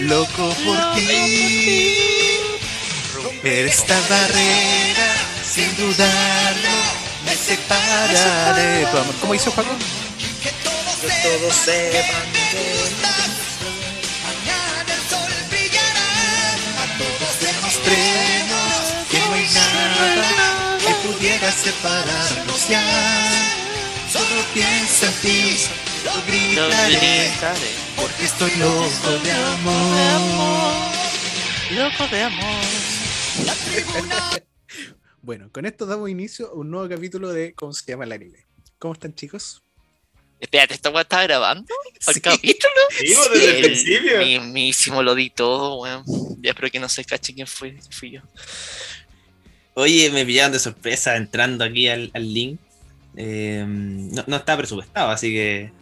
loco por ti. Romper esta barrera, sin dudarlo, me separaré. Tu amor, ¿Cómo hizo Paco? Que todos sepan Mañana el sol brillará. A todos demostremos que no hay nada que pudiera separarnos ya. Solo piensa en ti, gritaré. gritaré. Porque estoy loco de amor. Loco de amor. Bueno, con esto damos inicio a un nuevo capítulo de ¿Cómo se llama el anime? ¿Cómo están chicos? Espérate, ¿esta weá está grabando? ¿El Sí. capítulo? Digo, desde el principio. Mismísimo lo di todo, weón. Ya espero que no se cache quién fue, fui yo. Oye, me pillaron de sorpresa entrando aquí al, al link. Eh, no, no está presupuestado, así que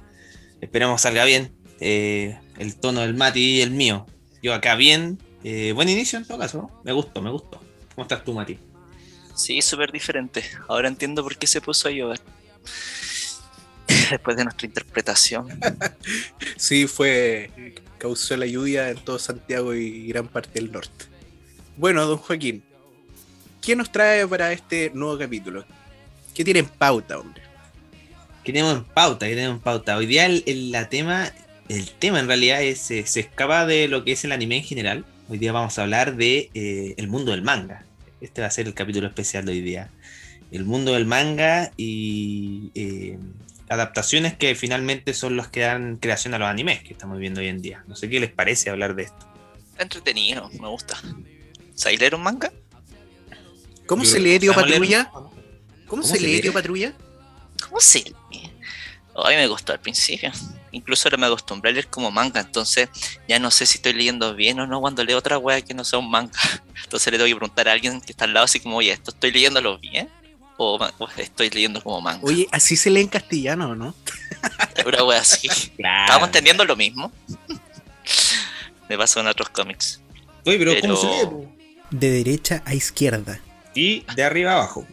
esperemos salga bien. Eh, el tono del Mati y el mío. Yo acá bien. Eh, buen inicio en todo caso. ¿no? Me gustó, me gustó. ¿Cómo estás tú, Mati? Sí, súper diferente. Ahora entiendo por qué se puso a llover. Después de nuestra interpretación. Sí, fue. causó la lluvia en todo Santiago y gran parte del norte. Bueno, don Joaquín, ¿qué nos trae para este nuevo capítulo? ¿Qué tiene en pauta, hombre? ¿Qué tenemos en pauta? ¿Qué tenemos en pauta? Hoy día el, el- la tema, el tema en realidad es, eh, se escapa de lo que es el anime en general. Hoy día vamos a hablar de eh, el mundo del manga. Este va a ser el capítulo especial de hoy día. El mundo del manga y eh, adaptaciones que finalmente son los que dan creación a los animes que estamos viendo hoy en día. No sé qué les parece hablar de esto. Entretenido, me gusta. ¿Sabéis leer un manga? ¿Cómo Yo se lee, tío. Patrulla? ¿Cómo, ¿Cómo se, lee? tío Patrulla? ¿Cómo se lee? A mí me gustó al principio. Incluso ahora me acostumbré a leer como manga, entonces ya no sé si estoy leyendo bien o no cuando leo otra wea que no sea un manga. Entonces le tengo que preguntar a alguien que está al lado así como, oye, ¿esto estoy leyéndolo bien? ¿O, estoy leyendo como manga? Oye, así se lee en castellano, ¿no? Una wea así. Claro. Estamos entendiendo lo mismo. Me pasa con otros cómics. Oye, pero, ¿cómo se lee? De derecha a izquierda. Y de arriba a abajo.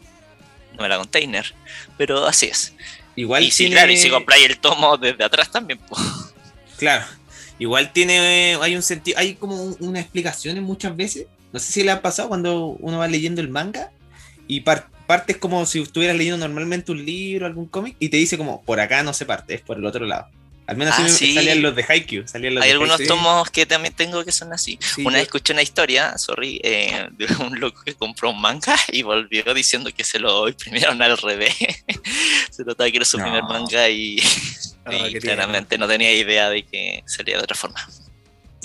No me la container. Pero así es. Igual y si, tiene- claro, y si compráis el tomo desde atrás también, pues. Claro. Igual tiene, hay un sentido, hay como un- una explicación muchas veces. No sé si le ha pasado cuando uno va leyendo el manga y par- partes como si estuvieras leyendo normalmente un libro, algún cómic, y te dice como, por acá no se parte, es por el otro lado. Al menos Ah, sí. salían los de Haikyuu. Salían los Hay de algunos Haikyuu. tomos que también tengo que son así. Sí, Una yo- vez escuché una historia, sorry, eh, de un loco que compró un manga y volvió diciendo que se lo imprimieron al revés. se notaba que era su No. primer manga y, claramente no tenía idea de que sería de otra forma.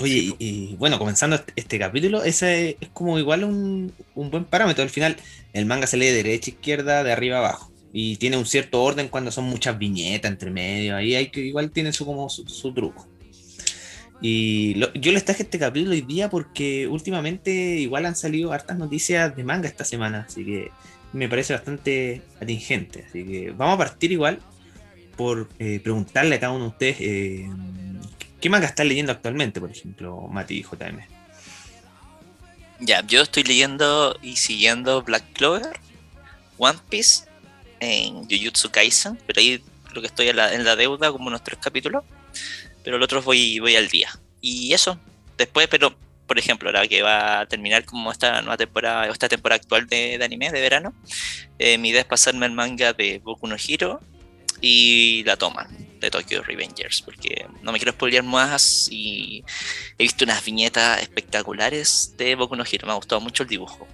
Oye, y, y bueno, comenzando este, este capítulo, ese es como igual un, un buen parámetro. Al final, el manga se lee de derecha a izquierda, de arriba a abajo. Y tiene un cierto orden cuando son muchas viñetas entre medio. Ahí hay que, igual tiene su, como su, truco. Y yo les traje este capítulo hoy día porque últimamente igual han salido hartas noticias de manga esta semana. Así que me parece bastante atingente. Así que vamos a partir igual por eh, preguntarle a cada uno de ustedes eh, qué manga están leyendo actualmente, por ejemplo, Mati y JM. Ya, yo estoy leyendo y siguiendo Black Clover, One Piece, en Jujutsu Kaisen, pero ahí creo que estoy en la, deuda como unos tres capítulos, pero los otros voy, voy al día. Y eso, después, pero por ejemplo, ahora que va a terminar como esta nueva temporada, esta temporada actual de, anime, de verano, eh, mi idea es pasarme el manga de Boku no Hero y la toman de Tokyo Revengers, porque no me quiero spoilear más y he visto unas viñetas espectaculares de Boku no Hero, me ha gustado mucho el dibujo.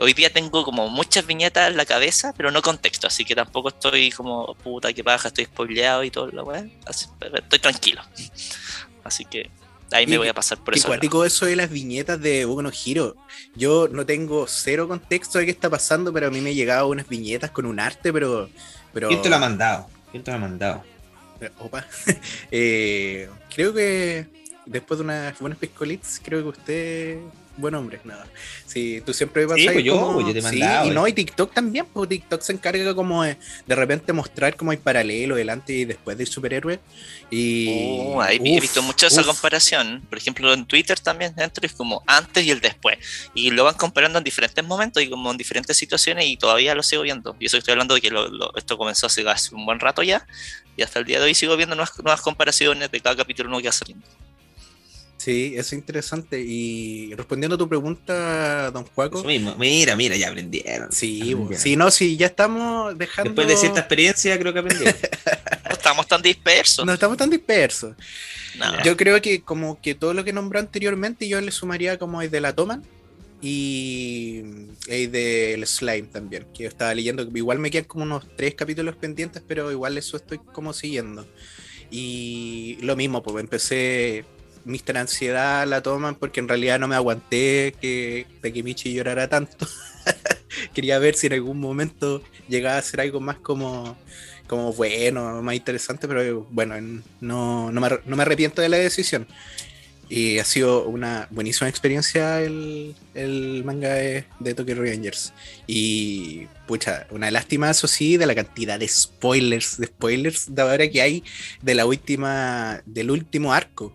Hoy día tengo como muchas viñetas en la cabeza, pero no contexto, así que tampoco estoy como puta que baja, estoy spoileado y todo lo weá. Estoy tranquilo. Así que ahí me Y- voy a pasar por eso. cuático eso de las viñetas de Boku no Hero. Yo no tengo cero contexto de qué está pasando, pero a mí me llegaban unas viñetas con un arte, pero. pero ¿Quién te lo ha mandado? ¿Quién te lo ha mandado? Opa. Eh, creo que después de unas buenas piscolitas, creo que usted. Buen hombre, nada. Sí, tú siempre vas Sí, a pues yo, yo te he mandado, y eh. no, y TikTok también, pues TikTok se encarga como de, de repente mostrar como hay paralelo delante y después del superhéroe. Y. Uh, ahí he uf, visto mucho esa uf. comparación. Por ejemplo, en Twitter también dentro es como antes y el después. Y lo van comparando en diferentes momentos y como en diferentes situaciones y todavía lo sigo viendo. Y eso estoy hablando de que lo- lo- esto comenzó hace, hace un buen rato ya. Y hasta el día de hoy sigo viendo nuevas, nuevas comparaciones de cada capítulo nuevo que va saliendo. Sí, eso es interesante. Y respondiendo a tu pregunta, don Juaco. Eso mismo. Mira, mira, ya aprendieron. Sí, Aprendieron. sí, no, sí, ya estamos dejando. Después de cierta experiencia, creo que aprendieron. No estamos tan dispersos. No estamos tan dispersos. No. Yo creo que como que todo lo que nombró anteriormente yo le sumaría como el de la toma y el del slime también, que yo estaba leyendo, igual me quedan como unos tres capítulos pendientes, pero igual eso estoy como siguiendo. Y lo mismo, pues empecé Mr. Ansiedad la toman porque en realidad no me aguanté que Takemichi llorara tanto. Quería ver si en algún momento llegaba a ser algo más como como bueno, más interesante, pero bueno, en- no, no, me, no me arrepiento de la decisión. Y ha sido una buenísima experiencia el, el manga de, Tokyo Revengers. Y pucha, una lástima, eso sí, de la cantidad de spoilers, de spoilers de ahora que hay de la última, del último arco.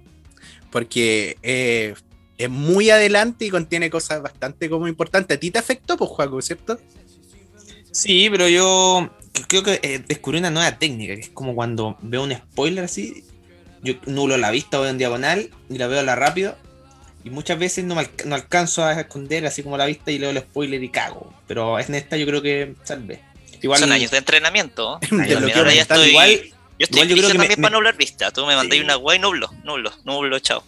Porque eh, es muy adelante y contiene cosas bastante como importantes. ¿A ti te afectó, pues, Juaco, cierto? Sí, pero yo creo que eh, descubrí una nueva técnica, que es como cuando veo un spoiler así, yo nulo la vista, voy en diagonal y la veo a la rápido. Y muchas veces no, me alca- no alcanzo a esconder así como la vista y leo el spoiler y cago. Pero en esta yo creo que salvé. Igual, Son años de entrenamiento. De Años bloqueo ahora ya estoy- igual, Yo estoy Igual yo creo que también me- para nublar vista. Tú me mandáis Sí. una guay y nublo, nublo, nublo, chao.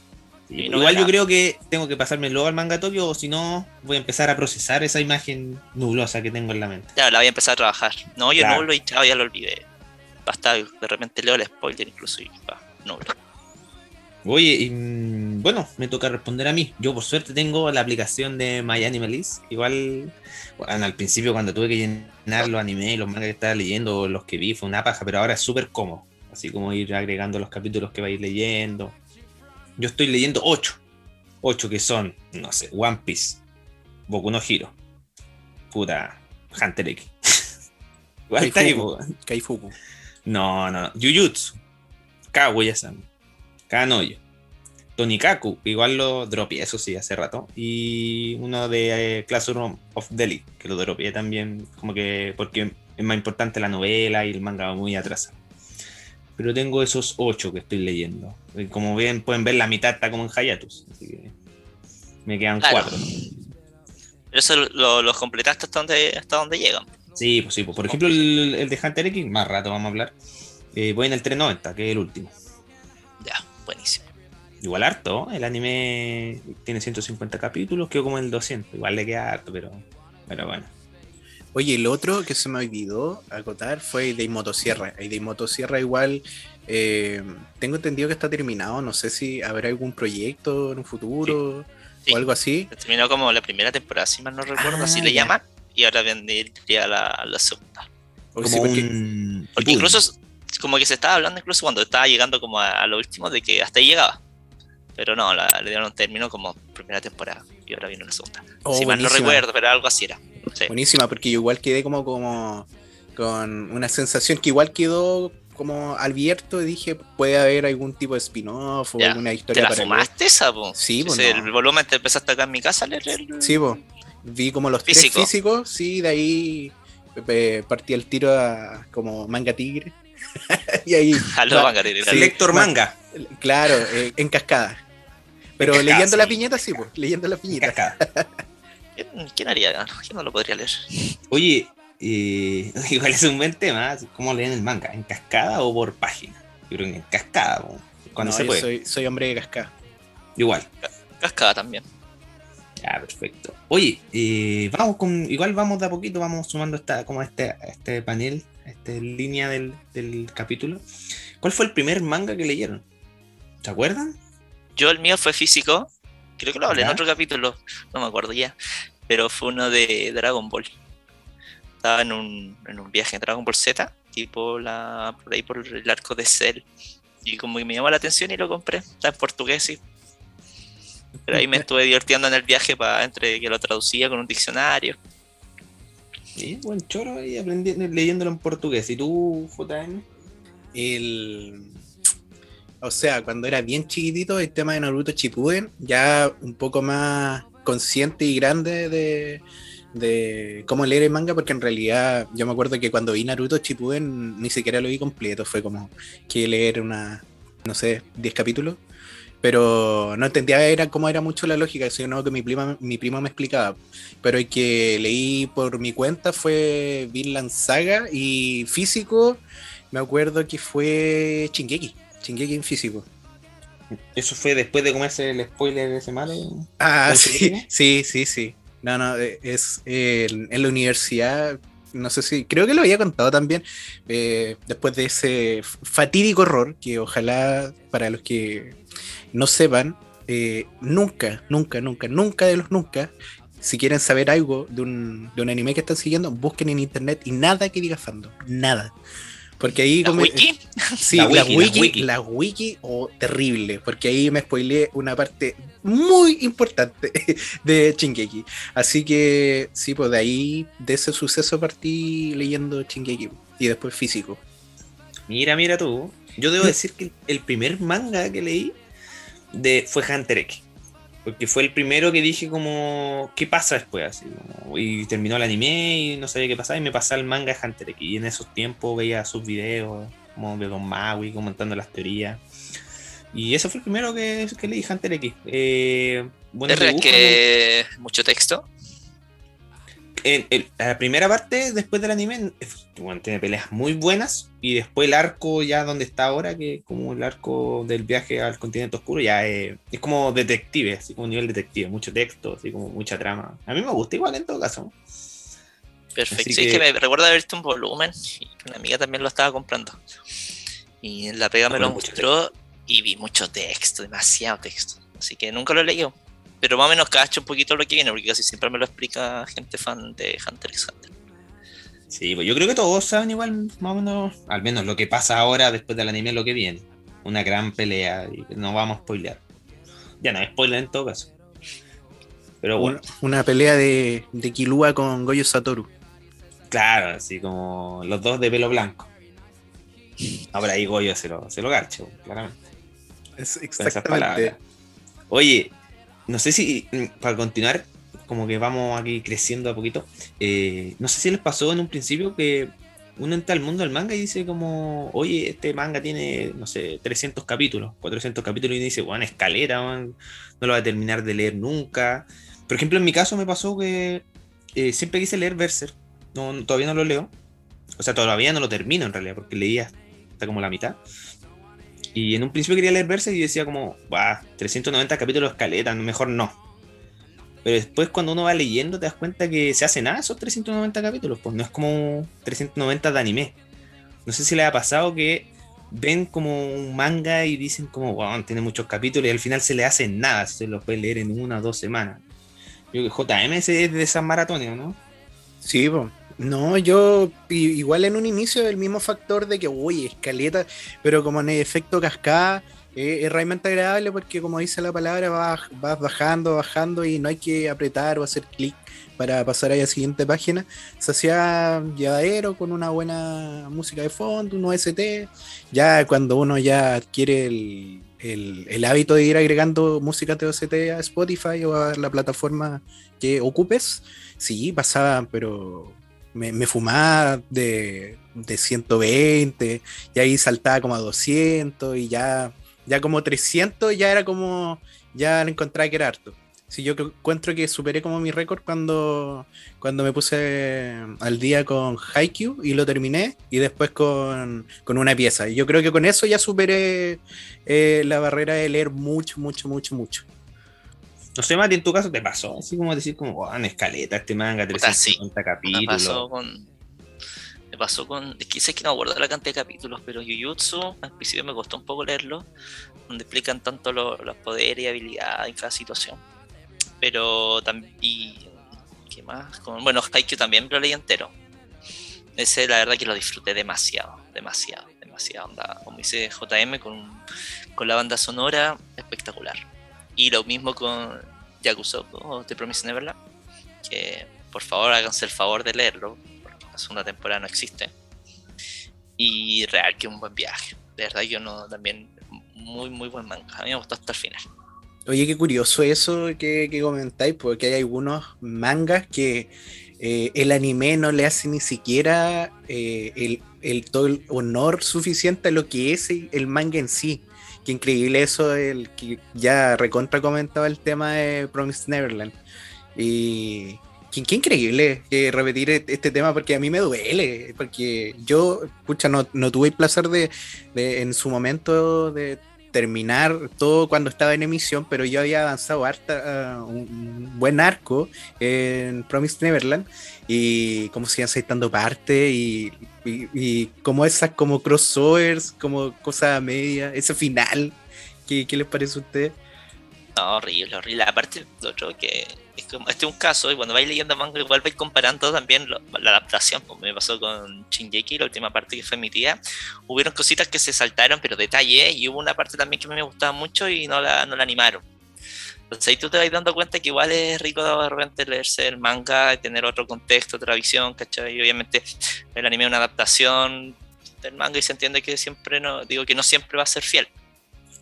No igual yo nada. creo que tengo que pasarme luego al manga Tokyo o si no voy a empezar a procesar esa imagen nublosa que tengo en la mente. Ya, la voy a empezar a trabajar. No, yo Claro. nublo y chao, ya lo olvidé. Basta, de repente leo el spoiler incluso y pa, nublo. Oye, y, mm, bueno, me toca responder a mí. Yo por suerte tengo la aplicación de My Animalist. Igual, bueno, al principio cuando tuve que llenar los animes los mangas que estaba leyendo, los que vi, fue una paja, pero ahora es súper cómodo. Así como ir agregando los capítulos que vais leyendo. Yo estoy leyendo 8. 8 que son, no sé, One Piece, Boku no Hero, puta, Hunter X. Igual Kaifuku. Kaifuku. No, no. Jujutsu. Kaguya-san. Kanoyo. Tonikaku, igual lo dropeé, eso sí, hace rato. Y uno de eh, Classroom of Delhi, que lo dropeé también, como que porque es más importante la novela y el manga va muy atrasado. Pero tengo esos ocho que estoy leyendo. Y Como ven, pueden ver, la mitad está como en Hayatus. Así que me quedan Claro. cuatro. Pero eso lo, lo completaste hasta donde, hasta donde llegan. Sí, pues sí. Pues, por ejemplo, el, el de Hunter X, más rato vamos a hablar. Eh, voy en el 390, que es el último. Buenísimo. Igual harto, el anime tiene 150 capítulos, quedó como en el 200. Igual le queda harto, pero, pero bueno. Oye, el otro que se me olvidó acotar fue el de Motosierra. El de Motosierra igual eh, tengo entendido que está terminado. No sé si habrá algún proyecto en un futuro Sí. o algo así. Terminó como la primera temporada, si mal no recuerdo, Ah, así le ya. llaman. Y ahora vendría la, la segunda. Como sí, porque- un... Porque incluso como que se estaba hablando incluso cuando estaba llegando como a, a lo último de que hasta ahí llegaba. Pero no, la- le dieron un término como primera temporada y ahora viene la segunda. Oh, si mal no recuerdo, pero algo así era. Sí. Buenísima, porque yo igual quedé como, como con una sensación que igual quedó como abierto y dije, puede haber algún tipo de spin-off o Ya, alguna ¿Te historia la para fumaste esa, po? Sí, po, no. El volumen te empezaste acá en mi casa a leer el... Sí, po. vi como los Físico. tres físicos, sí, de ahí eh, partí el tiro a como manga tigre. y ahí, A los manga. claro, eh, en cascada. Pero En cascada, leyendo sí. las viñetas, sí, pues, leyendo las viñetas. Cascada. ¿Quién, quién haría? ¿Quién no lo podría leer? Oye, eh, igual es un buen tema. ¿Cómo leen el manga? ¿En cascada o por página? Yo creo que en cascada, cuando No, se yo puede. soy, soy hombre de cascada. Igual. Cascada también. Ya, perfecto. Oye, eh, vamos con, igual vamos de a poquito, vamos sumando esta, como este, a este panel, esta línea del, del capítulo. ¿Cuál fue el primer manga que leyeron? ¿Se acuerdan? Yo el mío fue físico. Creo que lo hablé en otro capítulo. No me acuerdo ya. Pero fue uno de Dragon Ball. Estaba en un, en un viaje en Dragon Ball Z. Tipo la, por ahí por el arco de Cell. Y como que me llamó la atención y lo compré. Está en portugués, sí. Pero ahí me estuve divirtiendo en el viaje para entre que lo traducía con un diccionario. Sí, buen choro ahí aprendiendo, leyéndolo en portugués. ¿Y tú, JM? El... O sea, cuando era bien chiquitito, el tema de Naruto Shippuden, ya un poco más consciente y grande de, de cómo leer el manga, porque en realidad yo me acuerdo que cuando vi Naruto Shippuden ni siquiera lo vi completo, fue como que leer una, no sé, 10 capítulos. Pero no entendía era cómo era mucho la lógica, sino que mi prima, mi prima me explicaba. Pero el que leí por mi cuenta fue Vinland Saga y físico, me acuerdo que fue Chingeki, Chingeki en físico. ¿Eso fue después de comerse el spoiler de ese mal? Ah, sí, sí, sí, sí. No, no, eh, es en la universidad no sé si, creo que lo había contado también, eh, después de ese fatídico error, que ojalá para los que no sepan, eh, nunca, nunca, nunca, nunca de los nunca, si quieren saber algo de un, de un anime que están siguiendo, busquen en internet y nada que diga fandom, nada. Porque ahí... ¿La wiki? Sí, la wiki, la wiki, o terrible, porque ahí me spoileé una parte muy importante de Chingeki. Así que sí, pues de ahí, de ese suceso partí leyendo Chingeki y después físico. Mira, mira tú. Yo debo decir que el primer manga que leí de, fue Hunter X. Porque fue el primero que dije como, ¿qué pasa después? Así, y terminó el anime y no sabía qué pasaba y me pasaba el manga de Hunter X. Y en esos tiempos veía sus videos, como de Don Maui comentando las teorías. Y eso fue el primero que, que leí, Hunter X. Eh, ¿Es que mucho texto? La primera parte, después del anime, tiene peleas muy buenas. Y después el arco, ya donde está ahora, que es como el arco del viaje al continente oscuro, ya es, como detective, así como nivel detective, mucho texto, así como mucha trama. A mí me gusta igual en todo caso. Perfecto, sí, que... que me recuerda haber visto un volumen y una amiga también lo estaba comprando. Y la pega me lo mostró y vi mucho texto, demasiado texto. Así que nunca lo he leído pero más o menos cacho un poquito lo que viene, porque casi siempre me lo explica gente fan de Hunter x Hunter. Sí, pues yo creo que todos saben igual, más o menos, al menos lo que pasa ahora después del anime, lo que viene. Una gran pelea, y no vamos a spoilear. Ya no es spoiler en todo caso. Pero bueno. Una, pelea de, de Kilua con Goyo Satoru. Claro, así como los dos de pelo blanco. Ahora ahí Goyo se lo, se lo garcho, claramente. Es exactamente. Oye, no sé si, mm, para continuar, como que vamos aquí creciendo a poquito, eh, no sé si les pasó en un principio que uno entra al mundo del manga y dice como, oye, este manga tiene, no sé, 300 capítulos, 400 capítulos y dice, bueno, escalera, no lo voy a terminar de leer nunca. Por ejemplo, en mi caso me pasó que eh, siempre quise leer Berserk, no, todavía no lo leo, o sea, todavía no lo termino en realidad, porque leía hasta como la mitad. Y en un principio quería leer Berserk y decía como, va, 390 capítulos escaleta, mejor no. Pero después cuando uno va leyendo te das cuenta que se hace nada esos 390 capítulos, pues no es como 390 de anime. No sé si le ha pasado que ven como un manga y dicen como, wow, tiene muchos capítulos y al final se le hace nada, se los puede leer en una o dos semanas. Yo que JM es de esas maratones, ¿no? Sí, pues. No, yo igual en un inicio el mismo factor de que, uy, escaleta, pero como en el efecto cascada, eh, es realmente agradable porque como dice la palabra, vas, vas, bajando, bajando y no hay que apretar o hacer clic para pasar a la siguiente página. Se hacía llevadero con una buena música de fondo, un OST. Ya cuando uno ya adquiere el, el, hábito de ir agregando música de OST a Spotify o a la plataforma que ocupes, sí, pasaba, pero me, fumaba de, de, 120 y ahí saltaba como a 200 y ya, ya como 300 ya era como, ya encontraba que era harto. Si yo encuentro que superé como mi récord cuando, cuando me puse al día con Haikyuu y lo terminé y después con, con una pieza. Y yo creo que con eso ya superé eh, la barrera de leer mucho, mucho, mucho, mucho. No sé, Mati, en tu caso te pasó, así como decir, como, oh, en escaleta este manga, 350 capítulos. Me pasó con. Me pasó con. Es que sé que no acuerdo la cantidad de capítulos, pero Jujutsu, al principio me costó un poco leerlo, donde explican tanto los poderes y habilidades en cada situación. Pero también. Y, ¿Qué más? Con, bueno, Haikyuu también lo leí entero. Ese, la verdad, que lo disfruté demasiado, demasiado, demasiado. Onda, como dice JM, con, con la banda sonora espectacular y lo mismo con Yakusoku o The Promised Neverland, que por favor háganse el favor de leerlo, porque la segunda temporada no existe. Y real que un buen viaje. De verdad, yo no también muy, muy buen manga. A mí me gustó hasta el final. Oye, qué curioso eso que, comentáis, porque hay algunos mangas que eh, el anime no le hace ni siquiera eh, el, el, todo el honor suficiente a lo que es el manga en sí. Qué increíble eso, el que ya recontra comentaba el tema de Promised Neverland. Y qué, increíble que repetir e-, este tema porque a mí me duele, porque yo, pucha, no, no tuve el placer de, de en su momento de terminar todo cuando estaba en emisión, pero yo había avanzado harta, uh, un buen arco en Promised Neverland y como siguen aceitando parte y, y, como esas como crossovers, como cosa media, ese final, ¿qué, qué les parece a ustedes? No, horrible, horrible. Aparte, lo otro que este es un caso, y cuando vais leyendo manga, igual vais comparando también la adaptación. Pues me pasó con Shingeki, la última parte que fue mi tía. Hubieron cositas que se saltaron, pero detalle, y hubo una parte también que me gustaba mucho y no la, no la animaron. Entonces ahí tú te vas dando cuenta que igual es rico de repente leerse el manga y tener otro contexto, otra visión, ¿cachai? Y obviamente el anime es una adaptación del manga y se entiende que siempre no, digo que no siempre va a ser fiel.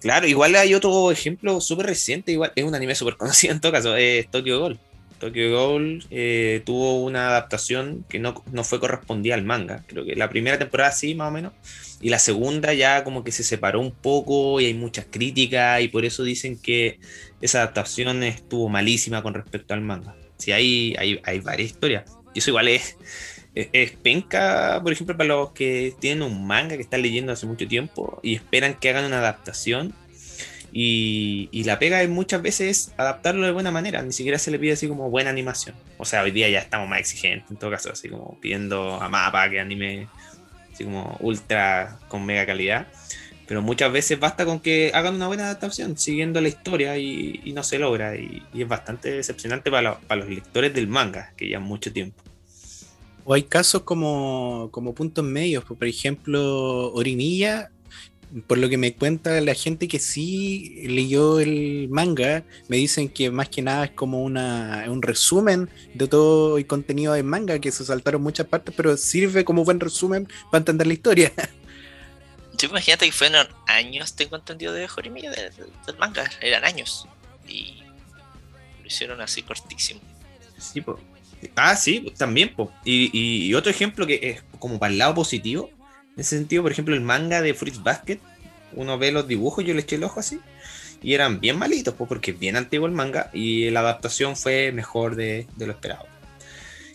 Claro, igual hay otro ejemplo súper reciente, igual es un anime súper conocido en todo caso, es Tokyo Ghoul. Tokyo Ghoul eh, tuvo una adaptación que no, no, fue correspondida al manga. Creo que la primera temporada sí, más o menos. Y la segunda ya como que se separó un poco y hay muchas críticas y por eso dicen que esa adaptación estuvo malísima con respecto al manga. Sí, hay, hay, hay varias historias. Y eso igual es, es, es, penca, por ejemplo, para los que tienen un manga que están leyendo hace mucho tiempo y esperan que hagan una adaptación y, la pega muchas veces es adaptarlo de buena manera, ni siquiera se le pide así como buena animación. O sea, hoy día ya estamos más exigentes, en todo caso, así como pidiendo a mapa que anime así como ultra con mega calidad. Pero muchas veces basta con que hagan una buena adaptación siguiendo la historia y, no se logra. Y, es bastante decepcionante para, la, para los lectores del manga, que llevan mucho tiempo. O hay casos como, como puntos medios, por ejemplo, Orimilla por lo que me cuenta la gente que sí leyó el manga, me dicen que más que nada es como una, un resumen de todo el contenido del manga, que se saltaron muchas partes, pero sirve como buen resumen para entender la historia. Yo imagínate que fueron años, tengo entendido, de Jorimilla del, del manga, eran años. Y lo hicieron así cortísimo. Sí, po. Ah, sí, también, po. Y, y, y otro ejemplo que es como para el lado positivo, en ese sentido, por ejemplo, el manga de Fruits Basket, uno ve los dibujos, yo le eché el ojo así, y eran bien malitos, pues, porque es bien antiguo el manga, y la adaptación fue mejor de, de lo esperado.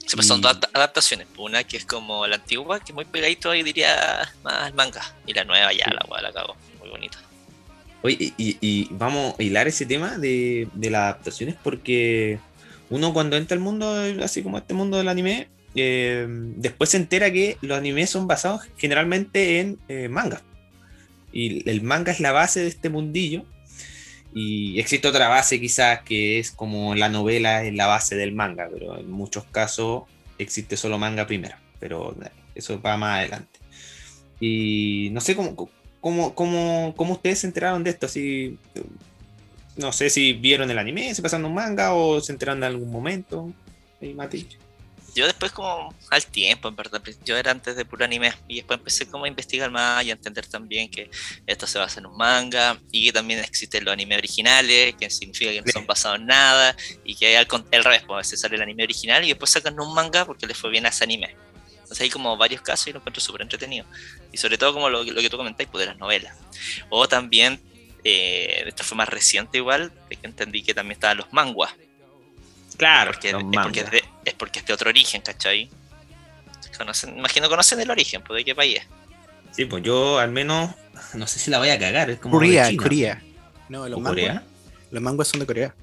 Sí, pues y... son dos adaptaciones. Una que es como la antigua, que es muy pegadito ahí diría más el manga. Y la nueva ya, la cual la cago. Muy bonita. Oye, y, y, vamos a hilar ese tema de, de las adaptaciones porque uno cuando entra al mundo, así como este mundo del anime, eh, después se entera que los animes son basados generalmente en eh, manga. Y el manga es la base de este mundillo. Y existe otra base quizás que es como la novela es la base del manga, pero en muchos casos existe solo manga primero. Pero eso va más adelante. Y no sé cómo, cómo, cómo, cómo ustedes se enteraron de esto. Así, no sé si vieron el anime, se pasaron un manga o se enteraron en algún momento. ¿Sí, Mati? yo después como al tiempo, en verdad, yo era antes de puro anime y después empecé como a investigar más y a entender también que esto se basa en un manga y que también existen los animes originales, que significa que no son basados en nada y que hay al, el revés, pues a veces sale el anime original y después sacan un manga porque les fue bien a ese anime. Entonces hay como varios casos y lo encuentro súper entretenido. Y sobre todo como lo, lo, que tú comentáis, pues de las novelas. O también, eh, esta fue más reciente igual, de que entendí que también estaban los manguas Claro, porque, es, porque es, de, es, porque es de otro origen, ¿cachai? Conocen, imagino conocen el origen, pues de qué país es. Sí, pues yo al menos, no sé si la voy a cagar, es como Corea, Corea. No, los manguas, los manguas son de Corea.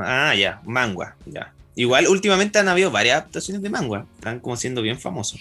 Ah, ya, mangua, ya. Igual últimamente han habido varias adaptaciones de manga, están como siendo bien famosos.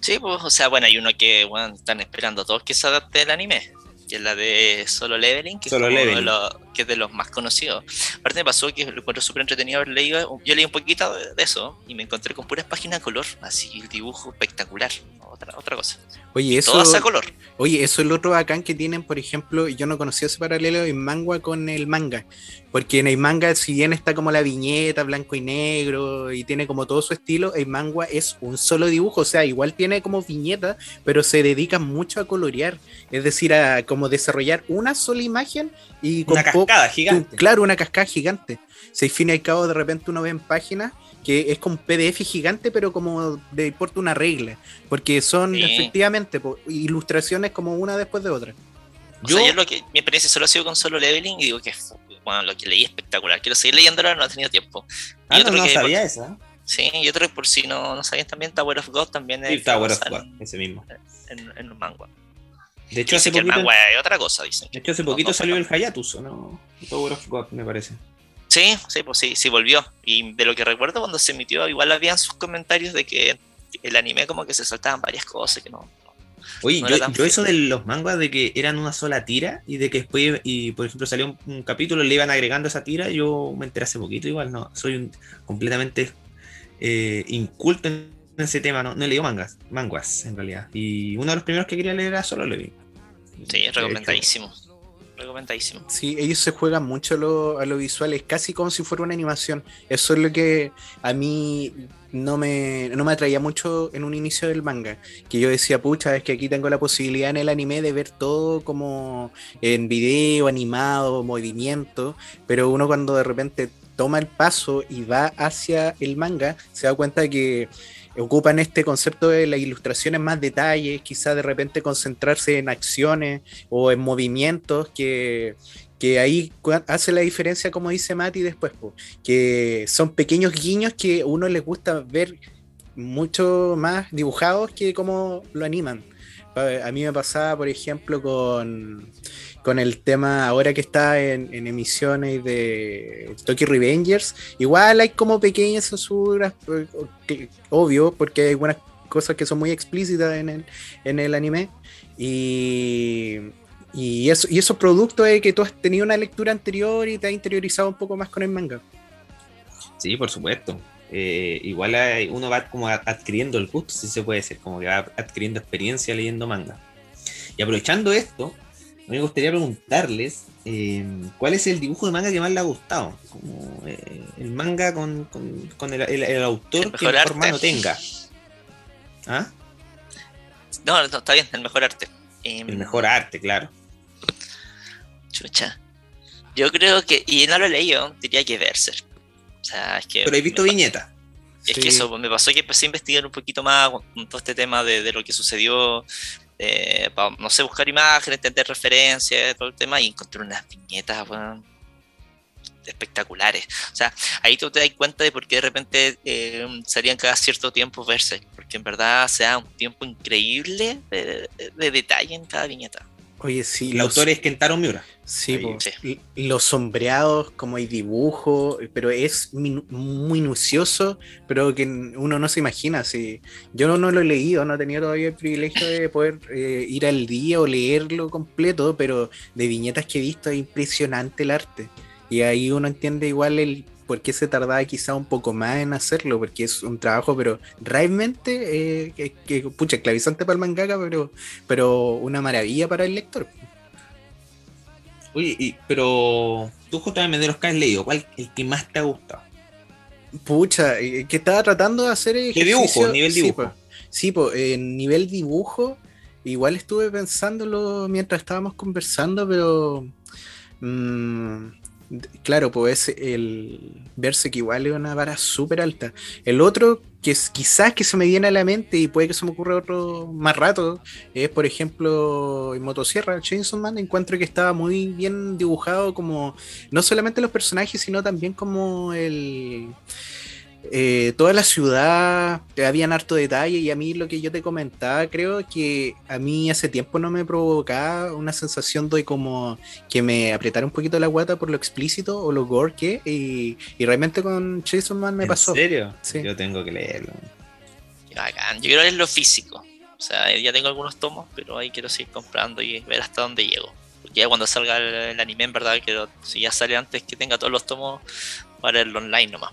Sí, pues, o sea, bueno, hay uno que bueno, están esperando todos que se adapte el anime que es la de Solo Leveling, que, Solo es. De los, que es de los más conocidos. Aparte me pasó que lo encuentro súper entretenido haber leído, yo leí un poquito de, de, eso y me encontré con puras páginas de color, así el dibujo espectacular, otra, otra cosa. Oye, eso, Todas a color. Oye, eso es lo otro bacán que tienen, por ejemplo, yo no conocía ese paralelo en manga con el manga, porque en el manga, si bien está como la viñeta, blanco y negro, y tiene como todo su estilo, el manga es un solo dibujo, o sea, igual tiene como viñeta, pero se dedica mucho a colorear, es decir, a como desarrollar una sola imagen y con una cascada gigante. Claro, una cascada gigante. Si al fin y al cabo de repente uno ve en páginas que es como un PDF gigante, pero como de importa una regla, porque son sí. efectivamente po, ilustraciones como una después de otra. O Yo- sea, yo lo que, mi experiencia solo ha sido con solo leveling y digo que bueno, lo que leí es espectacular. Quiero seguir leyéndolo, no he tenido tiempo. Ah, Y no, otro no que- sabía esa. Sí, y otro que por si no, no sabían también, Tower of God también es Tower of God, ese mismo. en, en, en un manga. De hecho, hace poquito, manga es otra cosa, dicen. de hecho, hace No, poquito no, salió no. el Hayatus, ¿o ¿no? Tower of God, me parece. Sí, sí, pues sí, sí volvió. Y de lo que recuerdo cuando se emitió, igual habían sus comentarios de que el anime como que se saltaban varias cosas que no. Oye, yo eso de los mangas de que eran una sola tira y de que después, y por ejemplo, salió un, un capítulo, le iban agregando esa tira, yo me enteré hace poquito, igual no, soy un- completamente eh, inculto en ese tema, no, no he leído mangas, manguas en realidad. Y uno de los primeros que quería leer era solo Levi. Sí, es recomendadísimo. Recomendadísimo. Sí, ellos se juegan mucho a lo, a lo visual, es casi como si fuera una animación. Eso es lo que a mí no me, no me atraía mucho en un inicio del manga. Que yo decía, pucha, es que aquí tengo la posibilidad en el anime de ver todo como en video, animado, movimiento, pero uno cuando de repente toma el paso y va hacia el manga, se da cuenta que ocupan este concepto de las ilustraciones más detalles, quizá de repente concentrarse en acciones o en movimientos que, que ahí hace la diferencia, como dice Mati después, que son pequeños guiños que a uno les gusta ver mucho más dibujados que como lo animan. A mí me pasaba, por ejemplo, con, con el tema ahora que está en, emisiones de Tokyo Revengers. Igual hay como pequeñas censuras, eh, obvio, porque hay algunas cosas que son muy explícitas en el, en el anime. Y, y, eso, y esos productos es que tú has tenido una lectura anterior y te has interiorizado un poco más con el manga. Sí, por supuesto. Eh, igual hay- uno va como adquiriendo el gusto, si se puede decir, como que va adquiriendo experiencia leyendo manga. Y aprovechando esto, me gustaría preguntarles eh, cuál es el dibujo de manga que más le ha gustado. Como, eh, el manga con, con- con el, el- el autor El que mejor arte. mano tenga. ¿Ah? No, no, está bien, el mejor arte. Em, El mejor arte, claro. Chucha. Yo creo que, y no lo he leído, diría que Berserk. O sea, es que. Pero he visto viñetas. Es Sí. que eso me pasó que empecé a investigar un poquito más con con todo este tema de, de lo que sucedió, eh, para, no sé, buscar imágenes, entender referencias, todo el tema, y encontré unas viñetas espectaculares. O sea, ahí tú te das cuenta de por qué de repente eh, salían cada cierto tiempo Berserk, porque en verdad se da un tiempo increíble de, de- de detalle en cada viñeta. Oye, sí, El los- autor es Kentaro Miura. Sí, Ahí, po. sí. Los sombreados, como hay dibujo, pero es minu- muy minucioso, pero que uno no se imagina. Si yo no, no lo he leído, no he tenido todavía el privilegio de poder eh, ir al día o leerlo completo, pero de viñetas que he visto es impresionante el arte. Y ahí uno entiende igual el por qué se tardaba quizá un poco más en hacerlo, porque es un trabajo, pero realmente, eh, que, que, pucha, esclavizante para el mangaka, pero, pero una maravilla para el lector. Oye, y- pero tú justamente de los que has leído, ¿cuál es el que más te ha gustado? Pucha, eh, que estaba tratando de hacer ¿Qué dibujo? Nivel sí, dibujo. Sí, po, en nivel dibujo, igual estuve pensándolo mientras estábamos conversando, pero mm, claro, pues el verse que igual es una vara súper alta. El otro, que es, quizás que se me viene a la mente y puede que se me ocurra otro más rato, es por ejemplo en Motosierra, Chainsaw Man, encuentro que estaba muy bien dibujado como no solamente los personajes, sino también como el eh, toda la ciudad, habían harto detalle y a mí lo que yo te comentaba, creo que a mí hace tiempo no me provocaba una sensación de como que me apretara un poquito la guata por lo explícito o lo gore que y, y realmente con Jason Man me ¿En pasó. serio? Sí. Yo tengo que leerlo. Qué bacán. Yo quiero leer lo físico. O sea, ya tengo algunos tomos, pero ahí quiero seguir comprando y ver hasta dónde llego. Porque ya cuando salga el, el anime, en verdad, quiero, si ya sale antes que tenga todos los tomos, para leerlo online nomás.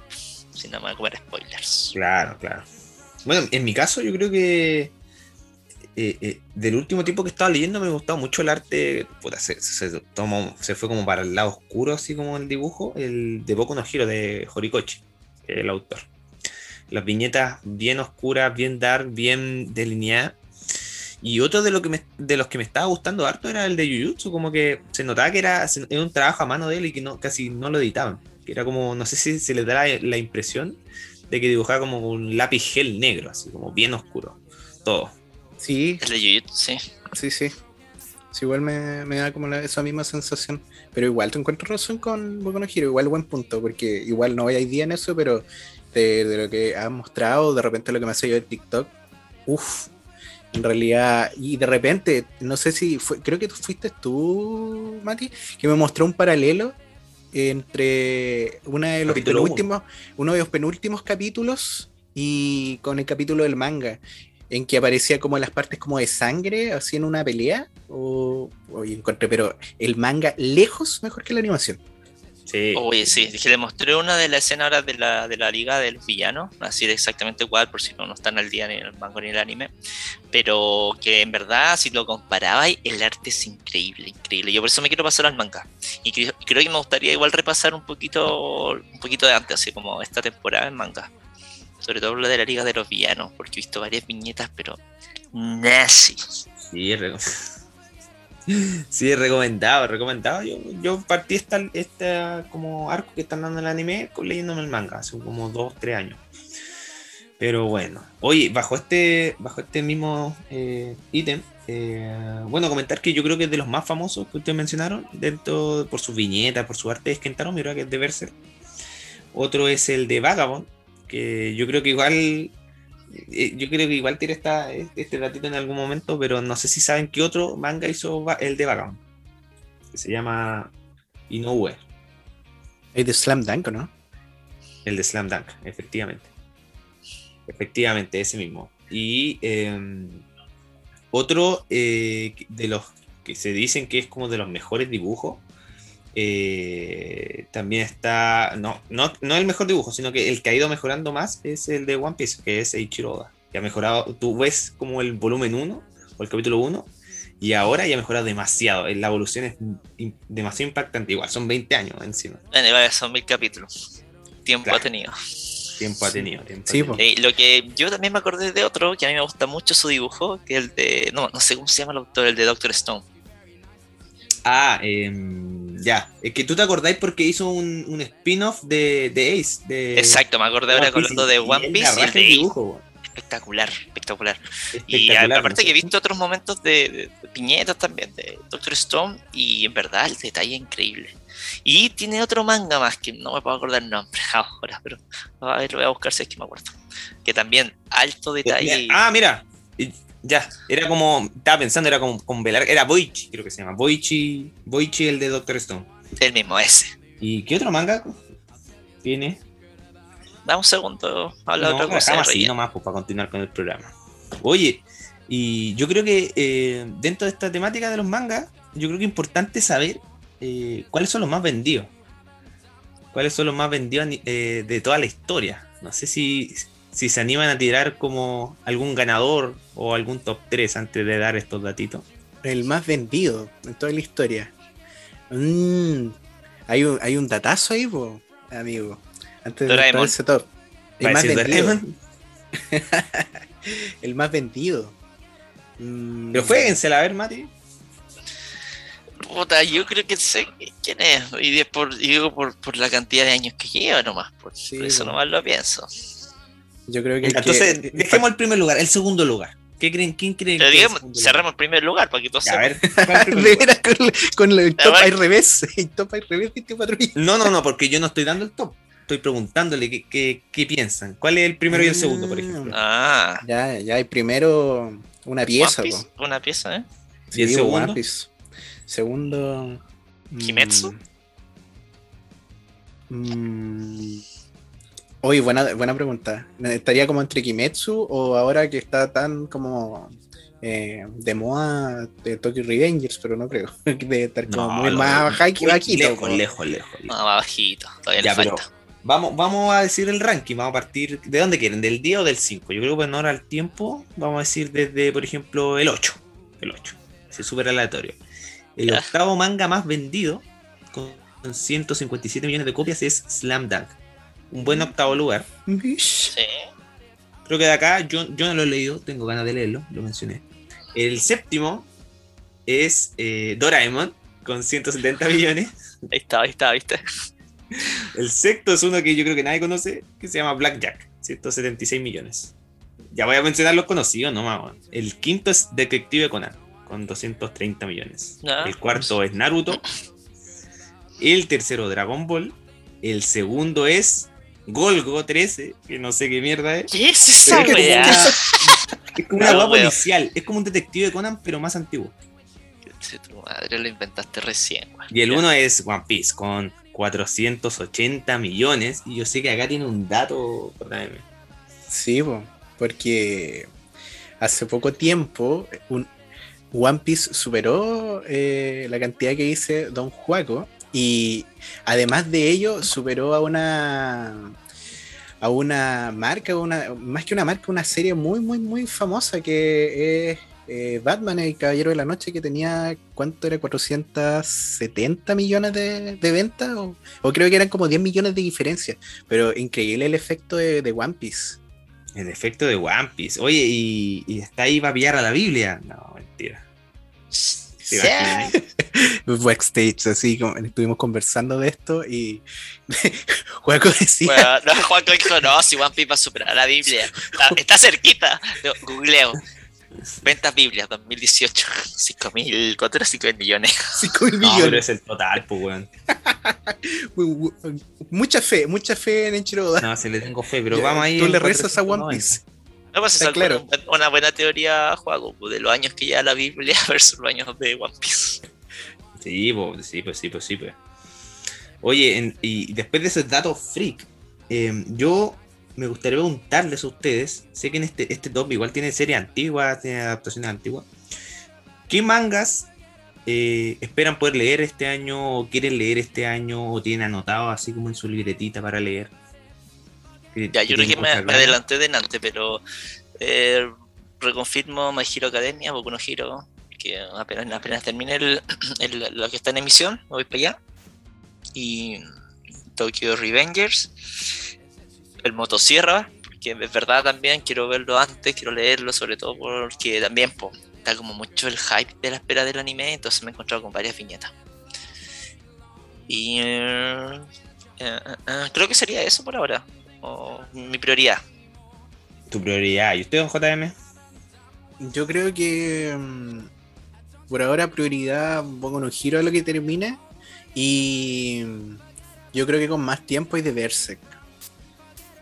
Si no me voy a comer spoilers. Claro, claro. Bueno, en mi caso yo creo que eh, eh, del último tiempo que estaba leyendo me gustaba mucho el arte, puta, se, tomó- se fue como para el lado oscuro, así como el dibujo, el de Boku no Hero de Horikoshi, el autor. Las viñetas bien oscuras, bien dark, bien delineadas. Y otro de, lo que me- de los que me estaba gustando harto era el de Jujutsu, como que se notaba que era, era un trabajo a mano de él y que no, casi no lo editaban. Que era como, no sé si se les da la, la impresión de que dibujaba como un lápiz gel negro, así como bien oscuro. Todo. Sí, El de Jujutsu, sí. sí, sí. Sí, igual me, me da como la- esa misma sensación. Pero igual te encuentro razón con Boku no Hero, igual buen punto, porque igual no hay día en eso, pero de, de lo que has mostrado, de repente lo que me ha salido en TikTok, uff, en realidad, y de repente, no sé si fue, creo que tú fuiste tú, Mati, que me mostró un paralelo entre una de los Capítulo uno. penúltimos, uno de los penúltimos capítulos y con el capítulo del manga, en que aparecía como las partes como de sangre, así en una pelea, o, o encontré, pero el manga lejos mejor que la animación. Sí. Oye, sí, dije, le mostré una de la escena ahora de la, de la liga de los villanos, así de exactamente igual, por si no, no están al día ni en el manga ni en el anime, pero que en verdad, si lo comparabais, el arte es increíble, increíble. Yo por eso me quiero pasar al manga. Y creo, creo que me gustaría igual repasar un poquito, un poquito de antes, así como esta temporada en manga. Sobre todo lo de la liga de los villanos, porque he visto varias viñetas, pero nazis. Sí, Sí, es recomendado, recomendado. Yo, yo partí esta, como arco que están dando el anime leyéndome el manga hace como dos, tres años. Pero bueno, oye, bajo este, bajo este mismo eh, ítem, eh, bueno, comentar que yo creo que es de los más famosos que ustedes mencionaron, dentro por sus viñetas, por su arte de Kentaro, mi creo que es de Berserk. Otro es el de Vagabond, que yo creo que igual eh, yo creo que igual tiene esta, este ratito en algún momento, pero no sé si saben qué otro manga hizo el de Vagabond. Que se llama Inoue, Es de Slam Dunk, ¿o ¿no? el de Slam Dunk, efectivamente. Efectivamente, ese mismo. Y eh, otro eh, de los que se dicen que es como de los mejores dibujos. Eh, también está. No, no, no el mejor dibujo, sino que el que ha ido mejorando más es el de One Piece, que es Eiichiro Oda. Que ha mejorado. Tú ves como el volumen 1 o el capítulo 1, y ahora ya ha mejorado demasiado. La evolución es in- demasiado impactante. Igual, son 20 años encima. Bueno, son mil capítulos. Tiempo Claro. ha tenido. Tiempo ha tenido. Tiempo ha tenido. Eh, lo que yo también me acordé de otro que a mí me gusta mucho su dibujo, que es el de. No, no sé cómo se llama el autor, el de Doctor Stone. Ah, em, ya. Es que tú te acordáis porque hizo un, un spin-off de, de Ace. De Exacto, me acordé ahora One Piece, hablando de One Piece y el dibujo, weón. Espectacular, espectacular. Y Espectacular, aparte no que he visto otros momentos de, de- viñetas también de Doctor Stone y en verdad el detalle es increíble. Y tiene otro manga más que no me puedo acordar el nombre ahora, pero a ver, lo voy a buscar si es que me acuerdo. Que también alto detalle. Ah, mira. Ya, era como, estaba pensando, era como con velar, era Boichi, creo que se llama. Boichi, Boichi el de Doctor Stone. El mismo, ese. ¿Y qué otro manga tiene? Dame un segundo, habla No, otra cosa. así nomás pues, para continuar con el programa. Oye, y yo creo que eh, dentro de esta temática de los mangas, yo creo que es importante saber eh, cuáles son los más vendidos. Cuáles son los más vendidos eh, de toda la historia. No sé si, si se animan a tirar como algún ganador o algún top 3 antes de dar estos datitos. El más vendido en toda la historia. Mm, hay, un, hay un datazo ahí, po, amigo. Antes de Doraemon. todo ese top. El más vendido. El más vendido. Mm, Pero jueguensela a ver, Mati. Puta, yo creo que sé quién es. Y, de por, y digo por, por la cantidad de años que lleva nomás. Por, Sí, por eso nomás lo pienso. Yo creo que. el que- Entonces, el- dejemos el primer lugar, el segundo lugar. ¿Qué creen? ¿Quién creen? Pero el digamos, lugar? cerremos el primer lugar para que todos a ver, ¿cuál es el de con, con el top al revés. El top al revés, 24 mil. No, no, no, porque yo no estoy dando el top. Estoy preguntándole qué, qué, qué piensan. ¿Cuál es el primero y el segundo, por ejemplo? Ah, Ya, ya hay primero una pieza, One. Piece, una pieza, ¿eh? ¿Y el Sí, segundo? One Piece. Segundo. mm, ¿Kimetsu? mm, Oye, buena, buena pregunta. ¿Estaría como entre Kimetsu o ahora que está tan como eh, de moda de Tokyo Revengers? Pero no creo. Debe estar como muy lo- más baja muy bajito. Lejos, lejos, lejos. lejos. Más bajito, todavía Ya, le pero falta. vamos, vamos a decir el ranking. Vamos a partir. ¿De dónde quieren? ¿Del 10 o del 5? Yo creo que en honor al tiempo, vamos a decir desde, por ejemplo, el 8. El 8. Es súper aleatorio. El Ya. octavo manga más vendido, con 157 millones de copias, es Slam Dunk. Un buen octavo lugar. Sí. Creo que de acá yo, yo no lo he leído, tengo ganas de leerlo, lo mencioné. El séptimo es eh, Doraemon, con 170 millones. Ahí está, ahí está, ¿viste? El sexto es uno que yo creo que nadie conoce, que se llama Blackjack, 176 millones. Ya voy a mencionar los conocidos nomás. El quinto es Detective Conan, con 230 millones. Ah, el cuarto es Naruto. El tercero Dragon Ball. El segundo es Golgo 13, que no sé qué mierda es. ¿Qué es esa es weá? Es como una No, policial. Es como un detective de Conan, pero más antiguo. Si tu madre lo inventaste recién, weón. Y el uno es One Piece con 480 millones. Y yo sé que acá tiene un dato. Sí, po, porque hace poco tiempo un One Piece superó eh, la cantidad que dice Don Juaco y además de ello superó a una a una marca, una, más que una marca, una serie muy, muy, muy famosa que es eh, Batman, el Caballero de la Noche, que tenía, ¿cuánto era? 470 millones de, de ventas, o, o creo que eran como 10 millones de diferencia, pero increíble el efecto de, de One Piece. El efecto de One Piece. Oye, y, y está ahí para pillar a la Biblia. No, mentira. ¿Se Sí. backstage, así como estuvimos conversando de esto y Juaco decía, Bueno, no, Juanco dijo, no, si One Piece va a superar a la Biblia. Está, está cerquita. Yo googleo. Ventas Biblias 2018. 5 mil, ¿cuánto era 5 mil millones? 5 mil No, pero millones. es el total, pues, weón. Mucha fe, mucha fe en Enchiroda. No, se le tengo fe, pero vamos ahí. Tú le rezas a 490. One Piece. No, pues es claro. una buena teoría, Juaco, pues, de los años que lleva la Biblia versus los años de One Piece. Sí, pues, sí, pues, sí, pues, sí, pues. Oye, en- y después de esos datos freak, eh, yo me gustaría preguntarles a ustedes, sé que en este, este top igual tiene series antiguas, tiene adaptaciones antiguas, ¿qué mangas eh, esperan poder leer este año o quieren leer este año o tienen anotado así como en su libretita para leer? Ya, yo creo que me, me adelanté delante, pero eh, reconfirmo My Hero Academia, Boku no Hero, que apenas, apenas termine el, el- lo que está en emisión, me voy para allá. Y Tokyo Revengers, el Motosierra, porque es verdad también, quiero verlo antes, quiero leerlo, sobre todo porque también po, está como mucho el hype de la espera del anime, entonces me he encontrado con varias viñetas. Y eh, eh, creo que sería eso por ahora o mi prioridad. Tu prioridad. ¿Y usted, don JM? Yo creo que mm, por ahora prioridad pongo un giro a lo que termine y mm, yo creo que con más tiempo hay de Berserk.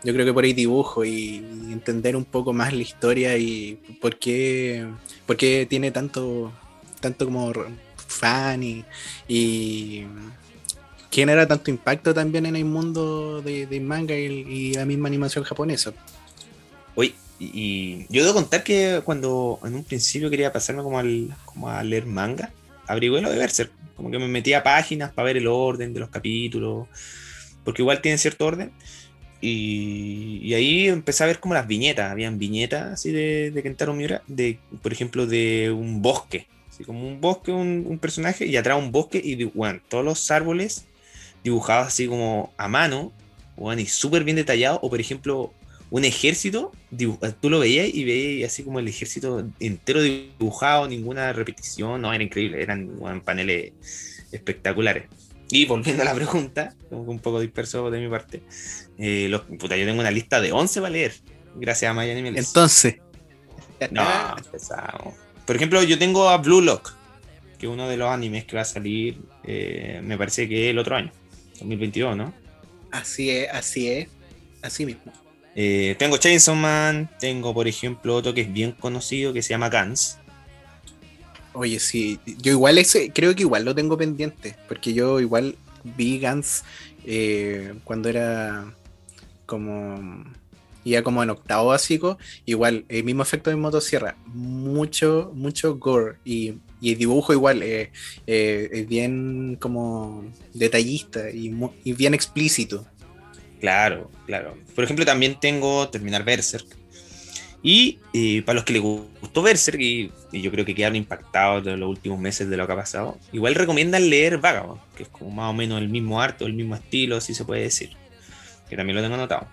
Yo creo que por ahí dibujo y, y entender un poco más la historia y por qué, por qué tiene tanto, tanto como fan y, y genera tanto impacto también en el mundo de, del manga y, y la misma animación japonesa. Oye, y, yo debo contar que cuando en un principio quería pasarme como, al, como a leer manga, averigué lo de Berserk. Como que me metía páginas para ver el orden de los capítulos, porque igual tienen cierto orden. Y, y ahí empecé a ver como las viñetas. Habían viñetas así de, de Kentaro Miura, de, por ejemplo, de un bosque. Así como un bosque, un, un personaje, y atrás un bosque, y bueno, todos los árboles dibujados así como a mano, bueno, y súper bien detallados. O por ejemplo, un ejército, tú lo veías y veías así como el ejército entero dibujado, ninguna repetición, no, era increíble, eran paneles espectaculares. Y volviendo a la pregunta, como que un poco disperso de mi parte, eh, los, puta, yo tengo una lista de 11 para leer, gracias a Maya Animales. Entonces, no, empezamos. Por ejemplo, yo tengo a Blue Lock, que es uno de los animes que va a salir, eh, me parece que el otro año, 2022, ¿no? así es, así es, así mismo. Eh, tengo Chainsaw Man, tengo por ejemplo otro que es bien conocido que se llama Gans. Oye, sí, yo igual ese, creo que igual lo tengo pendiente, porque yo igual vi Gans eh, cuando era como, iba como en octavo básico, igual, el mismo efecto de motosierra, mucho, mucho gore, y, y el dibujo igual eh, eh, es bien como detallista y, y bien explícito. Claro, claro. Por ejemplo, también tengo Terminar Berserk. Y eh, para los que les gustó Berserk, y, y yo creo que quedaron impactados de los últimos meses de lo que ha pasado, igual recomiendan leer Vagabond, que es como más o menos el mismo arte, el mismo estilo, si se puede decir. Que también lo tengo anotado.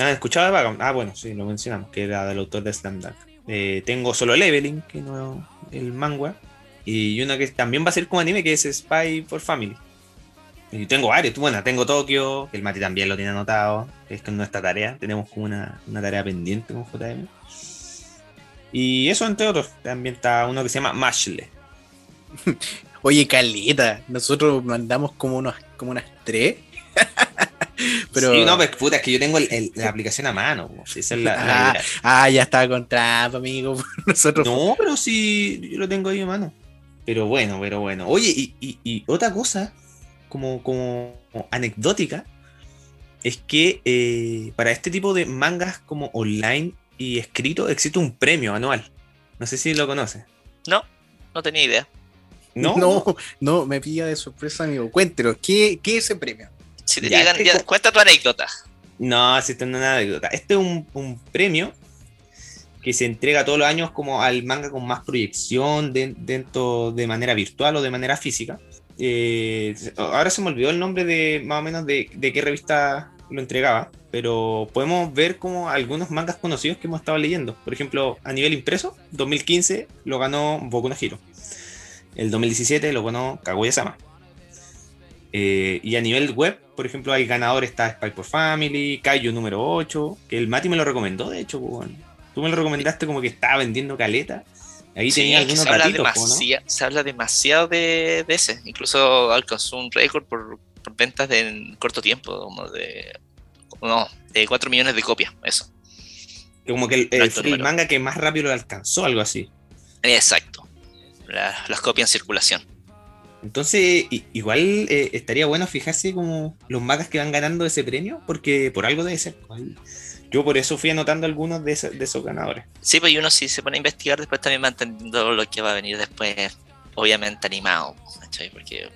¿Han escuchado de Vagabond? Ah, bueno, sí, lo mencionamos, que era del autor de Slam Dunk. Eh, tengo solo Leveling, que no el manga. Y una que también va a ser como anime, que es Spy for Family. Y tengo varios, bueno, tengo Tokio, que el Mati también lo tiene anotado, que es con nuestra tarea, tenemos como una, una tarea pendiente con JM. Y eso entre otros. También está uno que se llama Mashle. Oye, Caleta, nosotros mandamos como, unos, como unas tres. pero... Sí, no, pues puta, es que yo tengo la aplicación a mano. Esa es la, ah, ah, ya estaba con trampa, amigo. Nosotros... No, pero sí, yo lo tengo ahí a mano. Pero bueno, pero bueno. Oye, y, y, otra cosa, como, como anecdótica, es que eh, para este tipo de mangas como online y escrito existe un premio anual. No sé si lo conoces. No, no tenía idea. No, no, no me pilla de sorpresa, amigo. Cuéntenos, ¿qué, qué es ese premio? Si te digan, cuenta tu anécdota. No, si es una anécdota. Este es un, premio que se entrega todos los años como al manga con más proyección dentro de manera virtual o de manera física. Eh, ahora se me olvidó el nombre de más o menos de, qué revista lo entregaba, pero podemos ver como algunos mangas conocidos que hemos estado leyendo. Por ejemplo, a nivel impreso, 2015 lo ganó Boku no Hero. El 2017 lo ganó Kaguya-sama. Eh, y a nivel web, por ejemplo, hay ganador está Spy por Family, Kaiju número 8, que el Mati me lo recomendó, de hecho, pues, tú me lo recomendaste como que estaba vendiendo caleta. Ahí tenía algunos se habla, demasiado, se habla demasiado de, ese. Incluso alcanzó un récord por, ventas de en corto tiempo, como de. No, de 4 millones de copias, eso. Como que el, manga que más rápido lo alcanzó, algo así. Exacto. las copias en circulación. Entonces, igual eh, estaría bueno fijarse como los mangas que van ganando ese premio, porque por algo debe ser. Pues, yo por eso fui anotando algunos de, esos, ganadores. Sí, pues y uno si se pone a investigar, después también va entendiendo lo que va a venir después, obviamente animado, Porque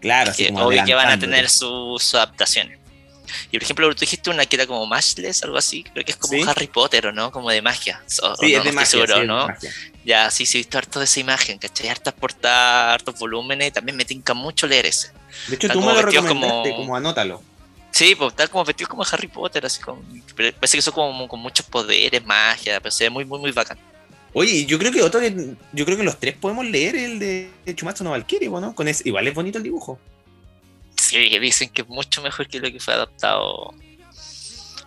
claro, que, obvio que van a tener sus adaptaciones. Y por ejemplo, tú dijiste una que era como Mashless, algo así, creo que es como Harry Potter, ¿o no? Como de magia. sí, es de magia, ¿no? Ya, sí, sí, he visto harto de esa imagen, ¿cachai? Hartas portadas, hartos volúmenes, también me tinca mucho leer ese. De hecho, tú me lo recomendaste, como anótalo. Sí, pues tal como vestido como Harry Potter, así como. Parece que son como con muchos poderes, magia, pero se ve muy, muy, muy bacán. Oye, yo creo que otro yo creo que los tres podemos leer el de Chumatsu no Valkyrie, ¿no? Con ese, igual es bonito el dibujo. Sí, dicen que es mucho mejor que lo que fue adaptado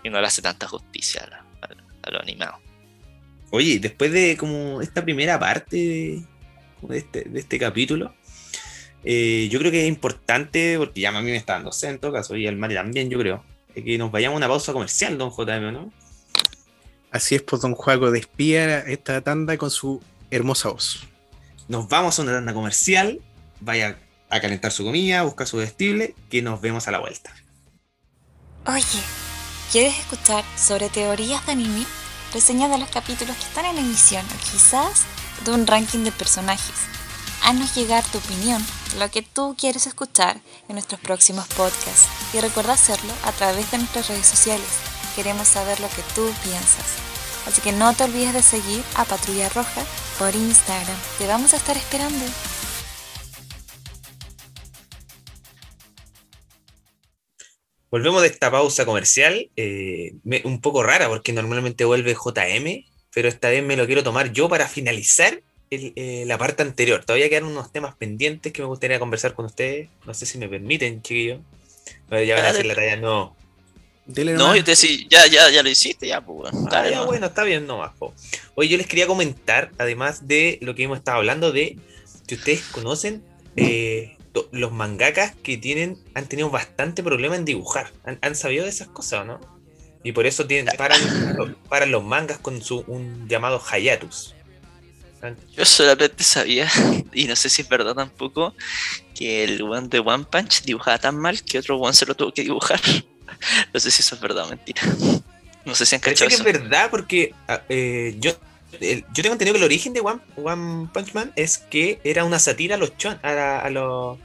y no le hace tanta justicia a, lo animado. Oye, después de como esta primera parte de, este, de este capítulo, eh, yo creo que es importante, porque ya a mí me está dando sed en todo caso, y al Mari también, yo creo, que nos vayamos a una pausa comercial, don JM, ¿no? Así es, pues don Juaco despía esta tanda con su hermosa voz. Nos vamos a una tanda comercial, vaya a calentar su comida, buscar su vestible, que nos vemos a la vuelta. Oye, ¿quieres escuchar sobre teorías de anime? Reseñas de los capítulos que están en emisión o quizás de un ranking de personajes Haznos llegar tu opinión, lo que tú quieres escuchar en nuestros próximos podcasts y recuerda hacerlo a través de nuestras redes sociales. Queremos saber lo que tú piensas. Así que no te olvides de seguir a Patrulla Roja por Instagram. Te vamos a estar esperando. Volvemos de esta pausa comercial, eh, un poco rara porque normalmente vuelve JM, pero esta vez me lo quiero tomar yo para finalizar eh, la parte anterior. Todavía quedan unos temas pendientes que me gustaría conversar con ustedes. No sé si me permiten, chiquillos. Ya van a hacer la talla, no. no, yo te decía, ya, ya, ya lo hiciste, ya, pues. Ah, bueno, está bien, no más. Oye, yo les quería comentar, además de lo que hemos estado hablando, de que ustedes conocen eh, los mangakas que tienen, han tenido bastante problema en dibujar. ¿Han, sabido de esas cosas, no? Y por eso tienen, paran, los mangas con su, un llamado Hayatus. Yo solamente sabía, y no sé si es verdad tampoco, que el one de One Punch dibujaba tan mal que otro one se lo tuvo que dibujar. No sé si eso es verdad o mentira. No sé si han cachado que es verdad porque ah, eh, yo, yo tengo entendido que el origen de One, one Punch Man es que era una sátira a los chon, a, los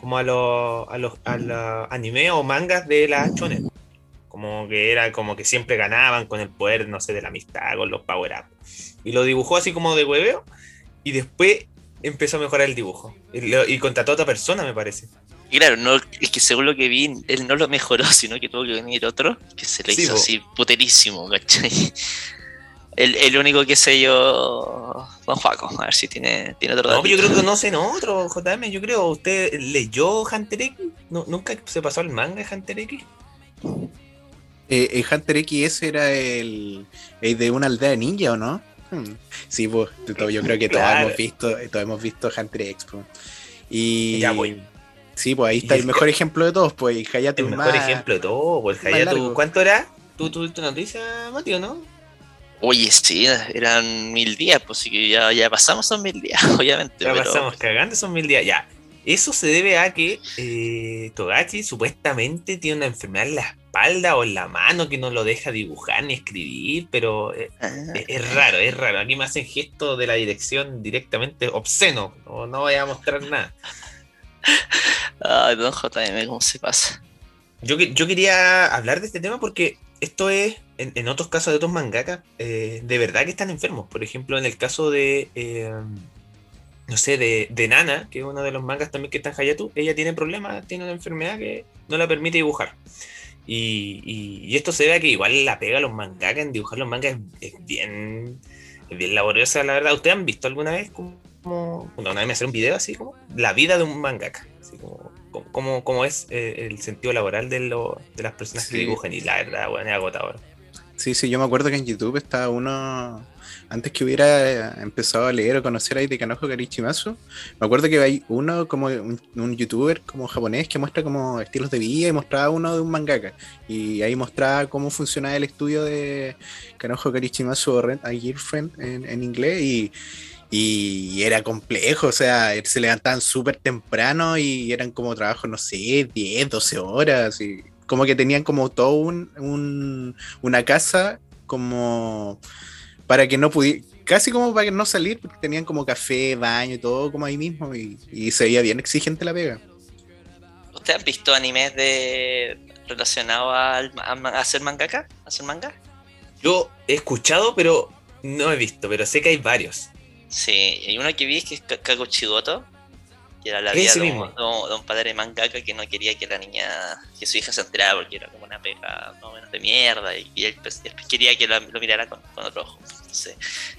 como a los a los a anime o mangas de la chones como que era como que siempre ganaban con el poder no sé de la amistad con los power up y lo dibujó así como de hueveo, y después empezó a mejorar el dibujo. Y, contrató a otra persona, me parece. Y claro, no, es que según lo que vi, él no lo mejoró, sino que tuvo que venir otro que se le hizo así puterísimo, ¿cachai? El, el, único que sé yo, Juan Juaco, a ver si tiene, tiene otro No, yo creo que conocen otro, JM, yo creo. ¿Usted leyó Hunter X? ¿Nunca se pasó el manga de Hunter X? Eh, el Hunter X ese era el, el de una aldea ninja, ¿o no? Sí, pues, yo creo que todos Claro. hemos visto, todos hemos visto Hunter X. pues. Y Ya, pues. sí, pues ahí está el mejor ejemplo de todos, pues, Hayato El mejor más- ejemplo de todo, pues Hayato. ¿cuánto era? ¿Tú tuviste noticia, Mateo, no? Oye, sí, eran mil días, pues sí que ya, ya pasamos esos mil días, obviamente. Ya pero- pasamos cagando esos mil días. Ya. Eso se debe a que eh, Togachi supuestamente tiene una enfermedad en la espalda o en la mano que no lo deja dibujar ni escribir, pero eh, Ah, es, es raro, es raro. Aquí me hacen gesto de la dirección directamente obsceno. No, no voy a mostrar nada. Ay, don JM, ¿cómo se pasa? Yo, yo quería hablar de este tema porque esto es, en, en otros casos de otros mangakas, eh, de verdad que están enfermos. Por ejemplo, en el caso de, eh, no sé, de, de Nana, que es uno de los mangas también que está en Hayatu, ella tiene problemas, tiene una enfermedad que no la permite dibujar. Y, y- y esto se ve a que igual la pega a los mangakas en dibujar los mangas es, es bien, es bien laboriosa, la verdad. ¿Ustedes han visto alguna vez como, una vez me hacer un video así como la vida de un mangaka? Así como, como, como- como es eh, el sentido laboral de, lo- de las personas que dibujan y la verdad, bueno, es agotador. Sí, sí, yo me acuerdo que en YouTube estaba uno, antes que hubiera eh, empezado a leer o conocer a Itekanojo Karichimasu, me acuerdo que hay uno como un, youtuber como japonés que muestra como estilos de vida y mostraba uno de un mangaka. Y ahí mostraba cómo funcionaba el estudio de Kanojo Karichimasu o Rent a Girlfriend en, en inglés y, y era complejo, o sea, se levantaban súper temprano y eran como trabajos, no sé, 10, 12 horas y como que tenían como todo un, un- una casa como para que no pudiera, casi como para que no salir, porque tenían como café, baño y todo como ahí mismo y, y se veía bien exigente la pega. ¿Ustedes han visto animes de relacionados al, a, a hacer mangaka? ¿A hacer manga? Yo he escuchado, pero no he visto, pero sé que hay varios. Sí, hay uno que vi es que es Ka- Kakuchigoto, que era la vida de un, de padre mangaka que no quería que la niña, que su hija se enterara porque era como una pega más o menos de mierda y, y él, pues, él quería que lo mirara con, con otro ojo. Entonces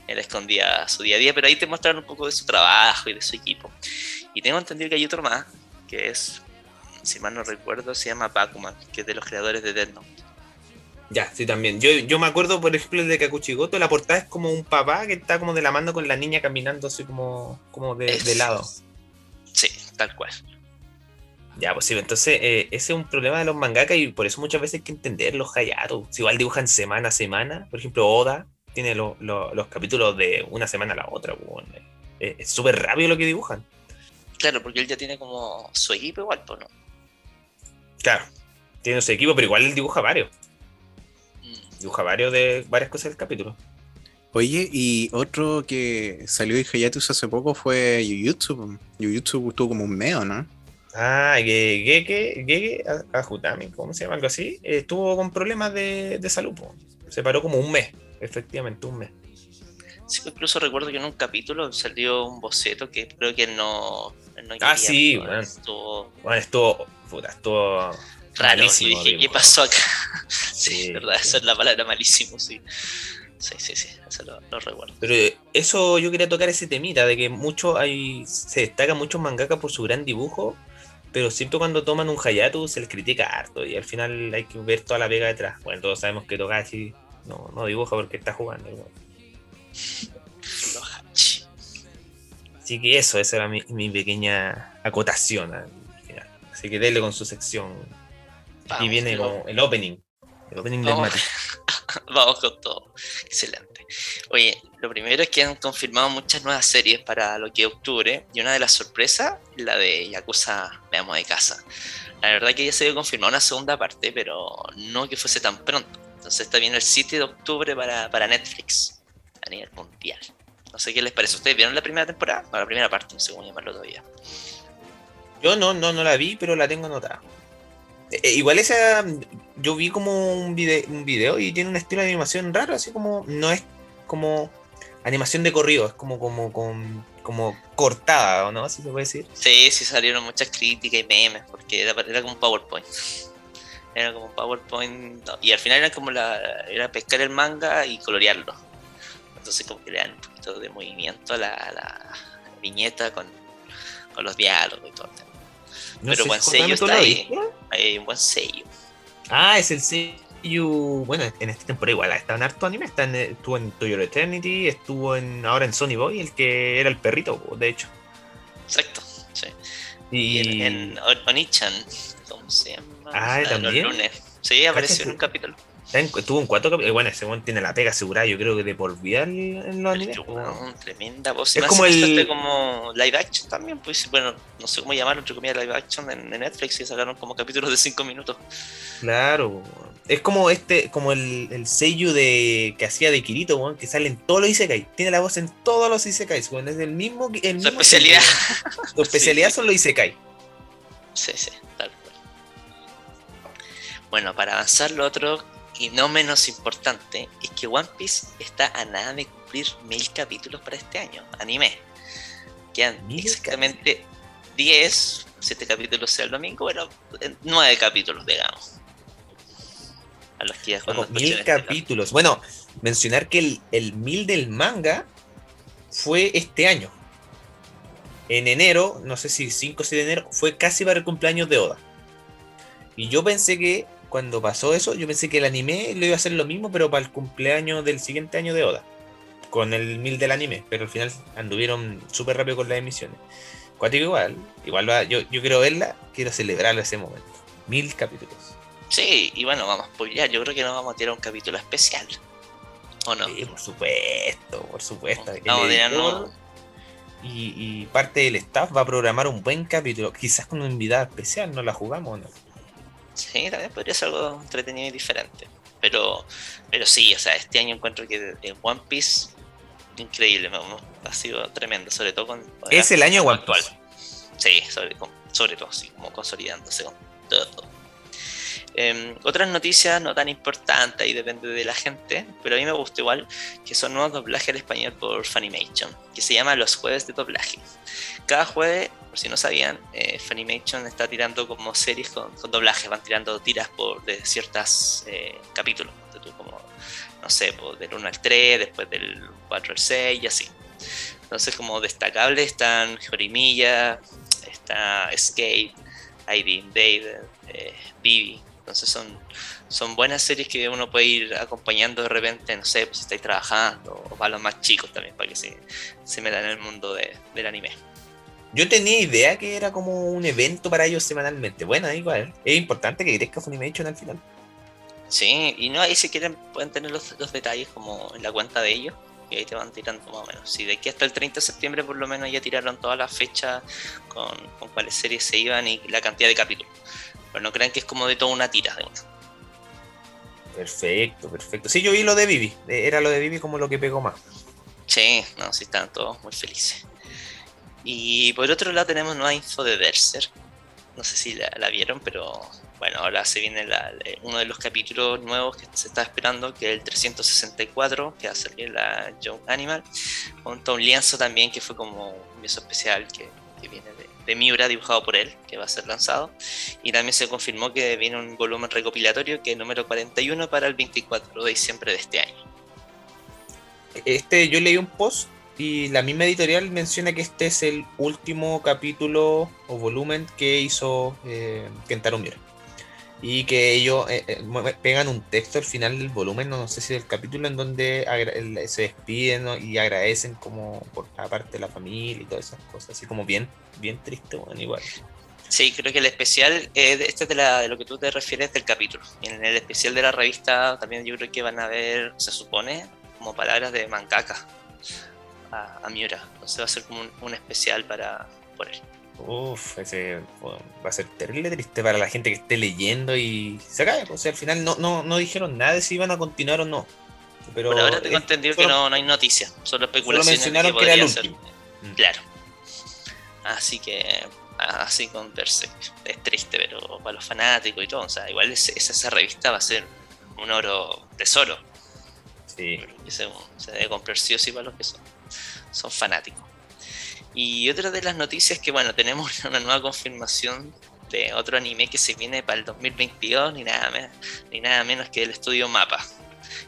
él escondía su día a día, pero ahí te muestran un poco de su trabajo y de su equipo. Y tengo entendido que hay otro más, que es, si mal no recuerdo, se llama Bakuman, que es de los creadores de Death Note. Ya, sí, también. Yo, yo me acuerdo, por ejemplo, de Kakuchigoto, la portada es como un papá que está como de la mano con la niña caminando así como, como de, lado. Sí, tal cual. Ya, pues sí, entonces eh, ese es un problema de los mangakas y por eso muchas veces hay que entender los Hayato. Si igual dibujan semana a semana, por ejemplo, Oda tiene lo- lo- los capítulos de una semana a la otra. bueno, eh, es súper rápido lo que dibujan. Claro, porque él ya tiene como su equipo igual, no. Claro, tiene su equipo, pero igual él dibuja varios. Mm. Dibuja varios de varias cosas del capítulo. Oye, y otro que salió de Hayatus hace poco fue Jujutsu. Jujutsu estuvo como un meo, ¿no? Ah, que Gege, Gege A- Ajutami, ¿cómo se llama? Algo así. estuvo con problemas de, de salud. po. Se paró como un mes, efectivamente, un mes. Sí, incluso recuerdo que en un capítulo salió un boceto que creo que él no. no Ah, sí, bueno. Estuvo Bueno, estuvo, puta, estuvo raro. malísimo, y dije, ¿qué pasó acá? sí, Sí, verdad, esa es la palabra malísimo, sí. Sí, sí, sí, eso lo, lo recuerdo. Pero eh, eso yo quería tocar ese temita de que mucho hay, se destacan muchos mangakas por su gran dibujo, pero siempre cuando toman un Hayatu se les critica harto y al final hay que ver toda la pega detrás. Bueno, todos sabemos que Togashi no, no dibuja porque está jugando. ¿no? Los hachi. Así que eso, esa era mi, mi pequeña acotación al final. Así que dele con su sección. Vamos, viene vamos. como el opening. El opening del. Mati. Vamos con todo. Excelente. Oye, lo primero es que han confirmado muchas nuevas series para lo que es octubre. Y una de las sorpresas, la de Yakuza Veamos de Casa. La verdad que ya se había confirmado una segunda parte, pero no que fuese tan pronto. Entonces está bien el 7 de octubre para, para Netflix a nivel mundial. No sé qué les parece. ¿Ustedes vieron la primera temporada? No, la primera parte, no sé cómo llamarlo todavía. Yo no, no, no la vi, pero la tengo anotada. Eh, igual esa, yo vi como un video, un video y tiene un estilo de animación raro, así como, no es como animación de corrido, es como, como, como, como cortada, ¿o no? Si se puede decir. Sí, sí salieron muchas críticas y memes, porque era, era como un PowerPoint. Era como un PowerPoint. no, y al final era como la. Era pescar el manga y colorearlo. Entonces como que le dan un poquito de movimiento a la, a la viñeta con, con los diálogos y todo. No Pero si sello Jotami, ¿tú está ahí. Hay un buen sello. Ah, es el sello Seiyu, bueno, en esta temporada igual está en harto anime, está en, estuvo en To Your Eternity, estuvo en ahora en Sony Boy, el que era el perrito, de hecho. Exacto, sí. Y, Y en, en Onichan, ¿cómo se llama? Ah, ¿también? Los lunes. Sí, apareció en un capítulo. Estuvo en cuatro capítulos, bueno, ese tiene la pega asegurada, yo creo que de por vida en, los animes. Tremenda voz. Es como el- como live action también, pues bueno, no sé cómo llamarlo, entre comillas, live action en, en Netflix y sacaron como capítulos de 5 minutos. Claro, es como este, como el, el Seiyu de que hacía de Kirito, weón, que sale en todos los Isekai. Tiene la voz en todos los Isekais, weón, es el mismo. El Su mismo especialidad. Su especialidad Sí. son los Isekai. Sí, sí, tal cual. Bueno, para avanzar lo otro, y no menos importante, es que One Piece está a nada de cumplir mil capítulos para este año, anime. Quedan exactamente 10, 7 capítulos sea el domingo, bueno, 9 capítulos, digamos. A los que ya escuchen mil este capítulos. Bueno, mencionar que el, el mil del manga fue este año. En enero, no sé si 5 o 6 de enero, fue casi para el cumpleaños de Oda. Y yo pensé que cuando pasó eso, yo pensé que el anime lo iba a hacer lo mismo, pero para el cumpleaños del siguiente año de Oda. Con el mil del anime, pero al final anduvieron súper rápido con las emisiones. Cuático igual, igual va- yo, yo quiero verla, quiero celebrarlo ese momento. Mil capítulos. Sí, y bueno, vamos a spoilear. Yo creo que nos vamos a tirar un capítulo especial. ¿O no? Sí, por supuesto, por supuesto. A editor tirarnos- y, y parte del staff va a programar un buen capítulo, quizás con una invitada especial, ¿no la jugamos o no? Sí, también podría ser algo entretenido y diferente. Pero, pero sí, o sea, este año encuentro que One Piece, increíble, ha sido tremendo, sobre todo con... Es el año One actual. Sí, sobre, todo, así como consolidándose con todo. todo. Em, otras noticias no tan importantes y depende de la gente, pero a mí me gusta igual, que son nuevos doblajes al español por Funimation, que se llama Los Jueves de Doblaje. Cada jueves, por si no sabían, eh, Funimation está tirando como series con, con doblajes, van tirando tiras por de ciertos capítulos, ponte tú, como, no sé, del 1 al 3, después del 4 al 6 y así. Entonces, como destacables están Jorimilla, está Escape, ID Dave, eh. Entonces son, son buenas series que uno puede ir acompañando de repente, no sé, pues si estáis trabajando, o para los más chicos también, para que se, se metan en el mundo de- del anime. Yo tenía idea que era como un evento para ellos semanalmente. Bueno, igual, es importante que crezca Funimation al final. Sí, y no, ahí si quieren pueden tener los, los detalles como en la cuenta de ellos, y ahí te van tirando más o menos. Si de aquí hasta el 30 de septiembre por lo menos ya tiraron todas las fechas con, con cuáles series se iban y la cantidad de capítulos. Pero no crean que es como de toda una tira de uno. Perfecto, perfecto. Sí, yo vi lo de Vivi. Era lo de Vivi como lo que pegó más. Sí, no, sí estaban todos muy felices. Y por otro lado tenemos nueva info de Berserk. No sé si la, vieron, pero bueno, ahora se viene la- uno de los capítulos nuevos que se está esperando, que es el 364, que va a salir la Young Animal, junto a un lienzo también que fue como un lienzo especial que, viene de, Miura, dibujado por él, que va a ser lanzado. Y también se confirmó que viene un volumen recopilatorio, que es número 41 para el 24 de diciembre de este año. Este, yo leí un post y la misma editorial menciona que este es el último capítulo o volumen que hizo eh, Kentaro Miura. Y que ellos eh, eh, pegan un texto al final del volumen, no, sé si del capítulo, en donde se despiden y agradecen como por aparte de la familia y todas esas cosas, así como bien, bien triste, bueno, igual. Sí, creo que el especial, eh, este es de, la- lo que tú te refieres del capítulo. Y en el especial de la revista también yo creo que van a ver, se supone, como palabras de mangaka a, a Miura. Entonces va a ser como un, un especial para por él. Uf, ese bueno, va a ser terrible triste para la gente que esté leyendo y se acabe. O sea, al final no, no, no dijeron nada de si iban a continuar o no. Pero por ahora tengo entendido que solo- no, no hay noticias, solo solo especulaciones. de mencionaron que era el último. Mm. Claro. Así que, así con Berserk. Es triste, pero para los fanáticos y todo. O sea, igual es- esa, esa revista va a ser un oro tesoro. Sí. que se, se debe comprar sí o sí para los que son, son fanáticos. Y otra de las noticias es que, bueno, tenemos una nueva confirmación de otro anime que se viene para el 2022, ni nada, me- ni nada menos que el estudio Mapa.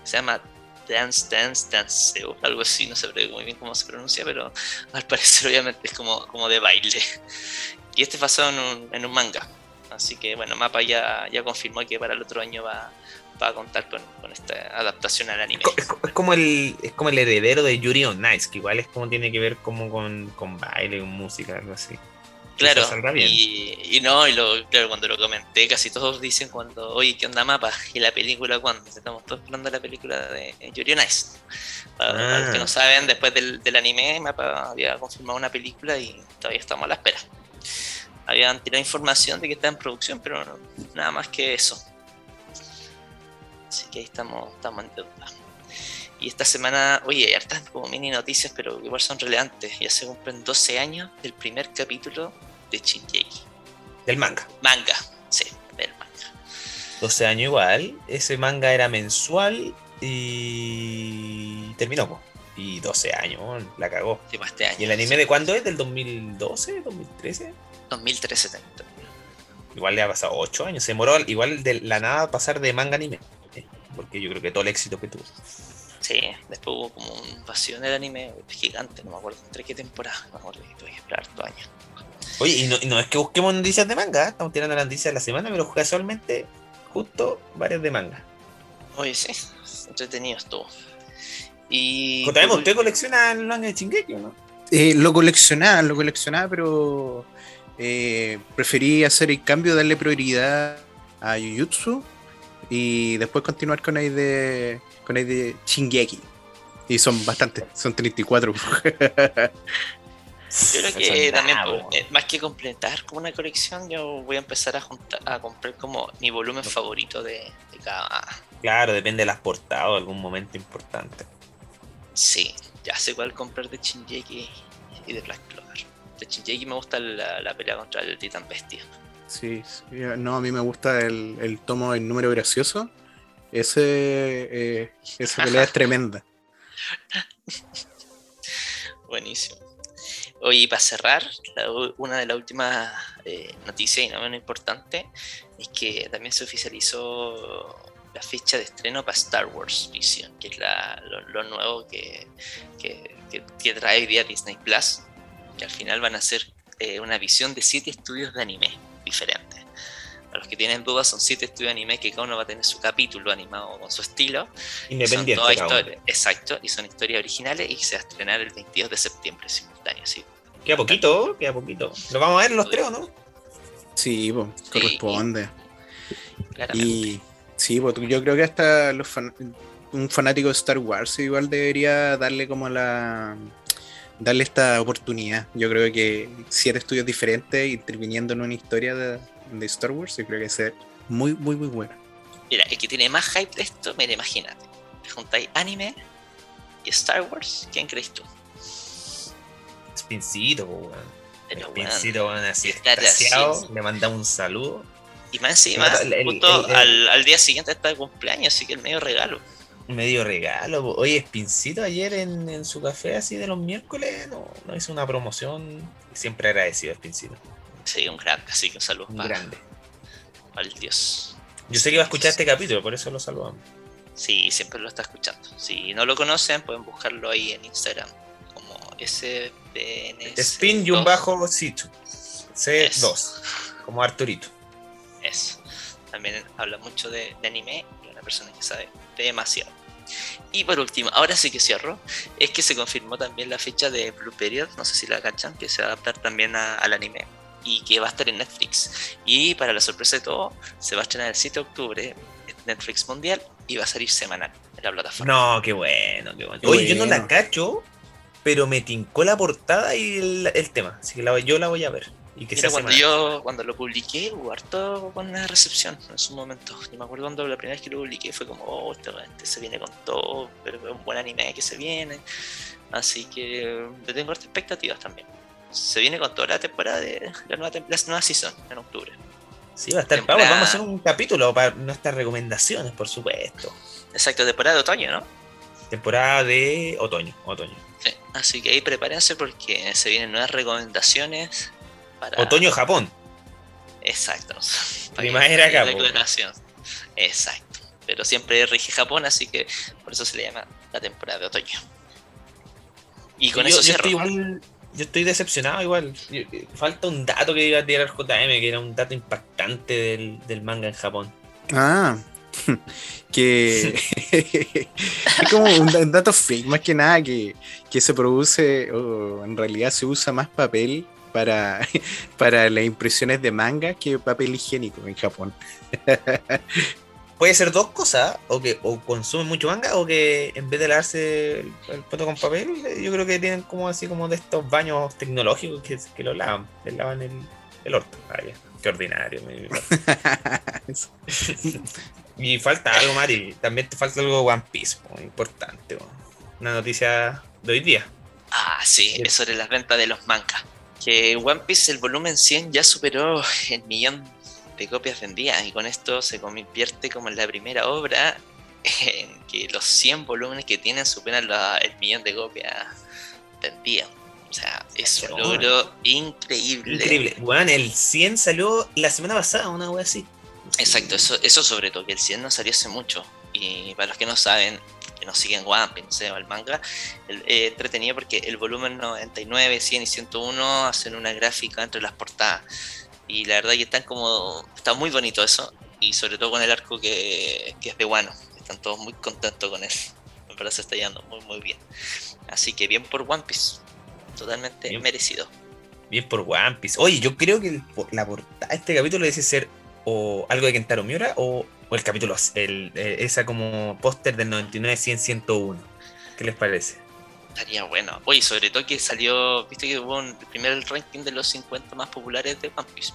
Se llama Dance Dance Dance, o algo así, no sé muy bien cómo se pronuncia, pero al parecer obviamente es como, como de baile. Y este pasó en un, en un manga. Así que bueno, Mapa ya, ya confirmó que para el otro año va, va a contar con, con esta adaptación al anime. Es, co- es como el, es como el heredero de Yuri on que igual es como tiene que ver como con, con baile, con música, algo así. Claro, y, y no, y lo, claro, cuando lo comenté, casi todos dicen cuando, oye, ¿qué onda mapa? ¿Y la película cuándo? Estamos todos esperando la película de Yuri on Ice. Para, para los que Ah. no saben, después del, del anime, Mapa había confirmado una película y todavía estamos a la espera. Habían tirado información de que está en producción, pero no- nada más que eso. Así que ahí estamos, estamos en deuda. Y esta semana, oye, hay hartas como mini noticias, pero igual son relevantes. Ya se cumplen 12 años del primer capítulo de Shingeki. Del manga. Manga, sí, del manga. 12 años igual. Ese manga era mensual y terminó. po. Y 12 años, la cagó. Sí, pues, este año. ¿Y el anime de cuándo es? ¿Del 2012? ¿2013? 2013 también. Igual le ha pasado 8 años. Se demoró igual de la nada pasar de manga a anime. Porque yo creo que todo el éxito que tuvo. Sí, después hubo como un vacío en el anime gigante, no me acuerdo entre qué temporada, no me acuerdo que tuve que esperar dos años. Oye, y no, y no es que busquemos noticias de manga, ¿eh? estamos tirando las noticias de la semana, pero casualmente justo varias de manga. Oye, sí, entretenido estuvo. Y. Por ¿usted colecciona el manga de Shingeki o no? Eh, lo coleccionaba, lo coleccionaba, pero eh, preferí hacer el cambio, darle prioridad a Jujutsu y después continuar con el de con el de Shingeki. Y son bastantes, son 34. Yo creo que también, bravo. pues, eh, más que completar como una colección, yo voy a empezar a, juntar, a comprar como mi volumen favorito de, de cada. Claro, depende de las portadas o algún momento importante. Sí, ya sé cuál comprar de Shingeki y de Black Clover. De Shingeki me gusta la, la pelea contra el Titan Bestia. Sí, sí, no, a mí me gusta el, el tomo, el número gracioso. Ese, eh, esa pelea es tremenda. Buenísimo. Oye, y para cerrar, la una de las últimas eh, noticias y no menos importante es que también se oficializó la fecha de estreno para Star Wars Vision, que es la- lo, lo nuevo que, que, que- que trae hoy día Disney Plus, que al final van a ser eh, una visión de siete estudios de anime diferentes. Para los que tienen dudas, son siete estudios de anime que cada uno va a tener su capítulo animado con su estilo Independiente. son historias, exacto, y son historias originales y se va a estrenar el 22 de septiembre simultáneo, sí. Queda poquito, queda poquito. ¿Lo vamos a ver los tres o no? Sí, po, Sí, corresponde. Claramente. Y sí, pues, yo creo que hasta los fan- un fanático de Star Wars igual debería darle como la darle esta oportunidad. Yo creo que siete estudios diferentes interviniendo en una historia de, de Star Wars, yo creo que es muy, muy, muy bueno. Mira, el que tiene más hype de esto, mira, imagínate. Te juntáis anime y Star Wars, ¿quién crees tú? Spincito, weón. Spincito, weón, así extasiado. Le mandamos un saludo. Y más encima, El- el- justo el- el- al, al día siguiente está de cumpleaños, así que el medio regalo. Medio regalo. po. Oye, Spincito ayer en, en su café así de los miércoles no, no hizo una promoción. Siempre agradecido a Spincito. Sí, un gran, así que un saludo Un para, grande. para el dios. Yo sé que va a escuchar este capítulo, por eso lo saludamos. Sí, siempre lo está escuchando. Si no lo conocen, pueden buscarlo ahí en Instagram como SPNS. Spin y un bajo Situ. C2. Eso. Como Arturito. Eso. También habla mucho de, de anime y una persona que sabe demasiado. Y por último, ahora sí que cierro, es que se confirmó también la fecha de Blue Period, no sé si la cachan, que se va a adaptar también a- al anime y que va a estar en Netflix. Y para la sorpresa de todo, se va a estrenar el 7 de octubre en Netflix Mundial y va a salir semanal en la plataforma. No, qué bueno, qué bueno. Qué Oye, yo no la cacho, pero me tincó la portada y el, el tema. Así que la- yo la voy a ver. Y que Mira, cuando yo cuando lo publiqué hubo harto buena recepción en su momento. Yo me acuerdo cuando la primera vez que lo publiqué fue como, oh, este, este se viene con todo, pero es un buen anime que se viene. Así que tengo hartas expectativas también. Se viene con toda la temporada de la nueva, la nueva season en octubre. Sí, va a estar temporada- Vamos a hacer un capítulo para nuestras recomendaciones, por supuesto. Exacto, temporada de otoño, ¿no? Temporada de otoño. Otoño. Sí. Así que ahí prepárense porque se vienen nuevas recomendaciones para. Otoño Japón. Exacto. Primavera po. declaración. Exacto. Pero siempre rige Japón, así que por eso se le llama la temporada de otoño. Y con yo, eso yo cierro. estoy igual. Yo estoy decepcionado igual. Yo- eh, falta un dato que iba a tirar JM, que era un dato impactante del, del manga en Japón. Ah, que es como un, dato freak más que nada que, que, se produce o en realidad se usa más papel para, para las impresiones de manga que papel higiénico en Japón. Puede ser dos cosas, o que o consumen mucho manga, o que en vez de lavarse el, el con papel, yo creo que tienen como así como de estos baños tecnológicos que, que lo lavan, le lavan el, el orto. qué ordinario. y falta algo, Mari. También te falta algo de One Piece, muy importante. Una noticia de hoy día. Ah, sí, es sobre las ventas de los mangas. Que One Piece, el volumen 100, ya superó el millón de copias vendidas y con esto se convierte como en la primera obra en que los 100 volúmenes que tienen superan el millón de copias vendidas. O sea, es un logro increíble. Increíble. Bueno, el 100 salió la semana pasada, una wea así. Exacto, eso, eso sobre todo, que el 100 no salió hace mucho. Y para los que no saben, que no siguen One Piece, o el manga, el, eh, entretenido porque el volumen 99, 100 y 101 hacen una gráfica entre las portadas. Y la verdad que están como. Está muy bonito eso. Y sobre todo con el arco que, que es de Wano. Están todos muy contentos con él. Me parece está yendo muy, muy bien. Así que bien por One Piece. Totalmente merecido. Bien por One Piece. Oye, yo creo que la portada de este capítulo debe ser o algo de Kentaro Miura o, el capítulo, el, eh, esa como póster del 99, 100, 101. ¿Qué les parece? Estaría bueno. Oye, sobre todo que salió, viste que hubo un, el primer ranking de los 50 más populares de One Piece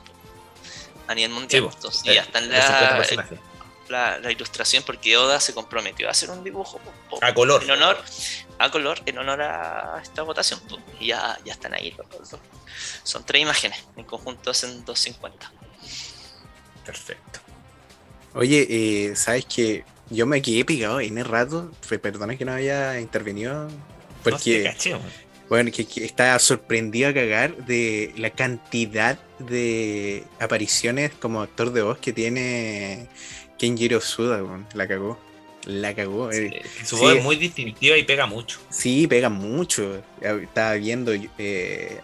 a nivel mundial. y ya está en la, la, ilustración porque Oda se comprometió a hacer un dibujo a color. En honor, a color, en honor a esta votación. Y ya, ya están ahí. Son tres imágenes. En conjunto hacen 250. Perfecto. Oye, eh, ¿sabes que Yo me quedé pegado en el rato. Perdona que no haya intervenido porque, bueno, que, estaba sorprendido a cagar de la cantidad de apariciones como actor de voz que tiene Kenjiro Suda, la cagó. La cagó. Eh. su voz es muy distintiva y pega mucho. Sí, pega mucho. Estaba viendo eh,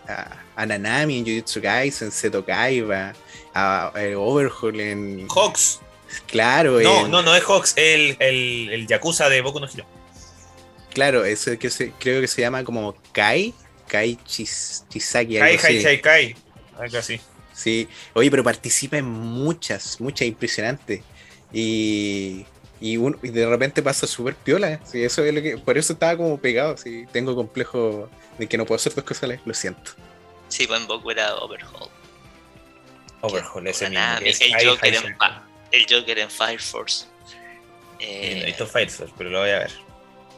a, Nanami en Jujutsu Kaisen, Seto Kaiba, a, Overhaul en. Hawks. Claro. No, no, no es Hawks, el, el, el Yakuza de Boku no Hero. Claro, ese que se, creo que se llama como Kai, Kai Chisaki. Kai, Kai, Kai, Kai, algo así. Sí, oye, pero participa en muchas, muchas impresionantes. Y, y, de repente pasa súper piola. Sí, eso es lo que, por eso estaba como pegado. Sí, tengo complejo de que no puedo hacer dos cosas, lo siento. Sí, en Boku era Overhaul. Overhaul, ese mismo. el, Joker en, el Joker en Fire Force. Eh, no Fire Force, pero lo voy a ver.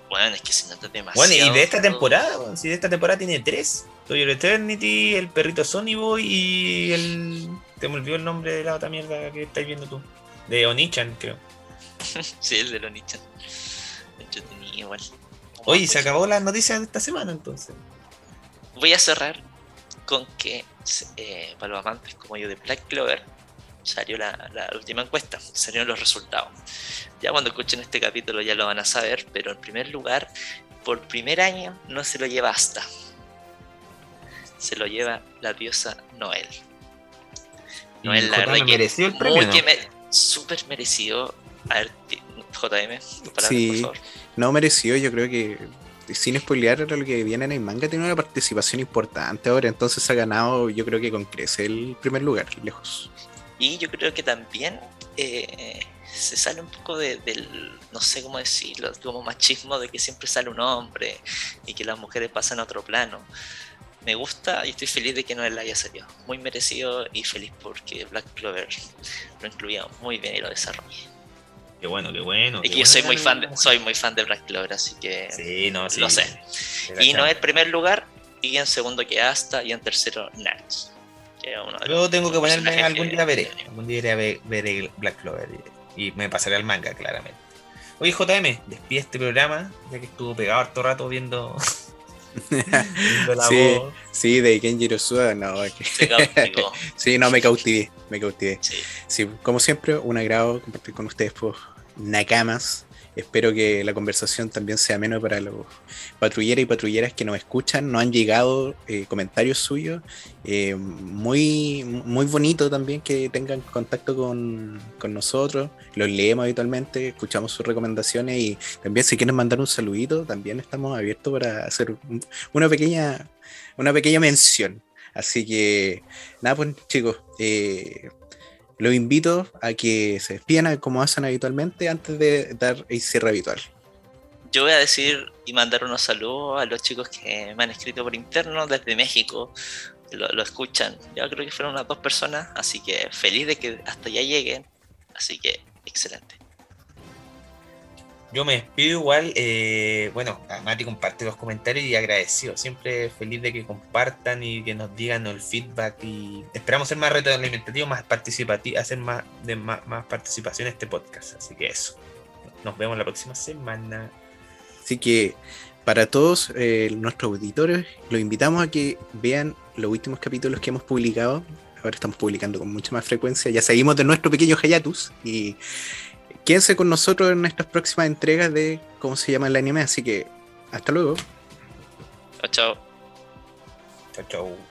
Bueno, es que se nota demasiado. Bueno, y de esta temporada, si de esta temporada tiene tres: Toyo Eternity, el perrito Sony Boy y el. Te me olvidó el nombre de la otra mierda que estáis viendo tú. De Onichan, creo. sí, el de Onichan. Yo tenía igual. Oye, se acabó la noticia de esta semana entonces. Voy a cerrar con que eh, para los amantes como yo de Black Clover salió la, última encuesta, salieron los resultados. Ya cuando escuchen este capítulo ya lo van a saber, pero en primer lugar, por primer año no se lo lleva hasta. Se lo lleva la diosa Noel. Noel, la verdad mereció el premio. Súper merecido. A ver, JM, sí, no mereció, yo creo que sin spoilear lo que viene en el manga, tiene una participación importante ahora, entonces ha ganado, yo creo que con crece el primer lugar, lejos. Y yo creo que también eh, se sale un poco del, no sé cómo decirlo, como machismo de que siempre sale un hombre y que las mujeres pasan a otro plano. Me gusta y estoy feliz de que no él haya salido. Muy merecido y feliz porque Black Clover lo incluía muy bien y lo desarrolló. Qué bueno, qué bueno. Y que yo soy muy fan de, soy muy fan de Black Clover, así que sí, no, sí, lo sé. Y no es el primer lugar, y en segundo que hasta, y en tercero Nerds. Yo tengo que ponerme, algún día veré. Algún día veré, Black Clover y, me pasaré al manga, claramente. Oye, JM, despide este programa, ya que estuvo pegado harto rato viendo. la sí, voz. sí, de Kenjiro Suda, no, sí, no, me cautivé, me cautivé. Sí. como siempre, un agrado compartir con ustedes, pues, Nakamas. Espero que la conversación también sea menos para los patrulleros y patrulleras que nos escuchan. Nos han llegado eh, comentarios suyos. Eh, muy, muy bonito también que tengan contacto con, con, nosotros. Los leemos habitualmente, escuchamos sus recomendaciones y también si quieren mandar un saludito, también estamos abiertos para hacer una pequeña, una pequeña mención. Así que, nada, pues chicos, eh, los invito a que se despidan como hacen habitualmente antes de dar el cierre habitual. Yo voy a decir y mandar unos saludos a los chicos que me han escrito por interno desde México, lo, escuchan. Yo creo que fueron unas dos personas, así que feliz de que hasta allá lleguen. Así que excelente. Yo me despido igual, eh, bueno, Mati comparte los comentarios y agradecido, siempre feliz de que compartan y que nos digan el feedback y esperamos ser más retroalimentativos, más participativos, hacer más, de más, participación en este podcast, así que eso, nos vemos la próxima semana. Así que para todos eh, nuestros auditores, los invitamos a que vean los últimos capítulos que hemos publicado, ahora estamos publicando con mucha más frecuencia, ya seguimos de nuestro pequeño Hayatus y quédense con nosotros en estas próximas entregas de cómo se llama el anime. Así que hasta luego. Chao, chao. Chao, chao.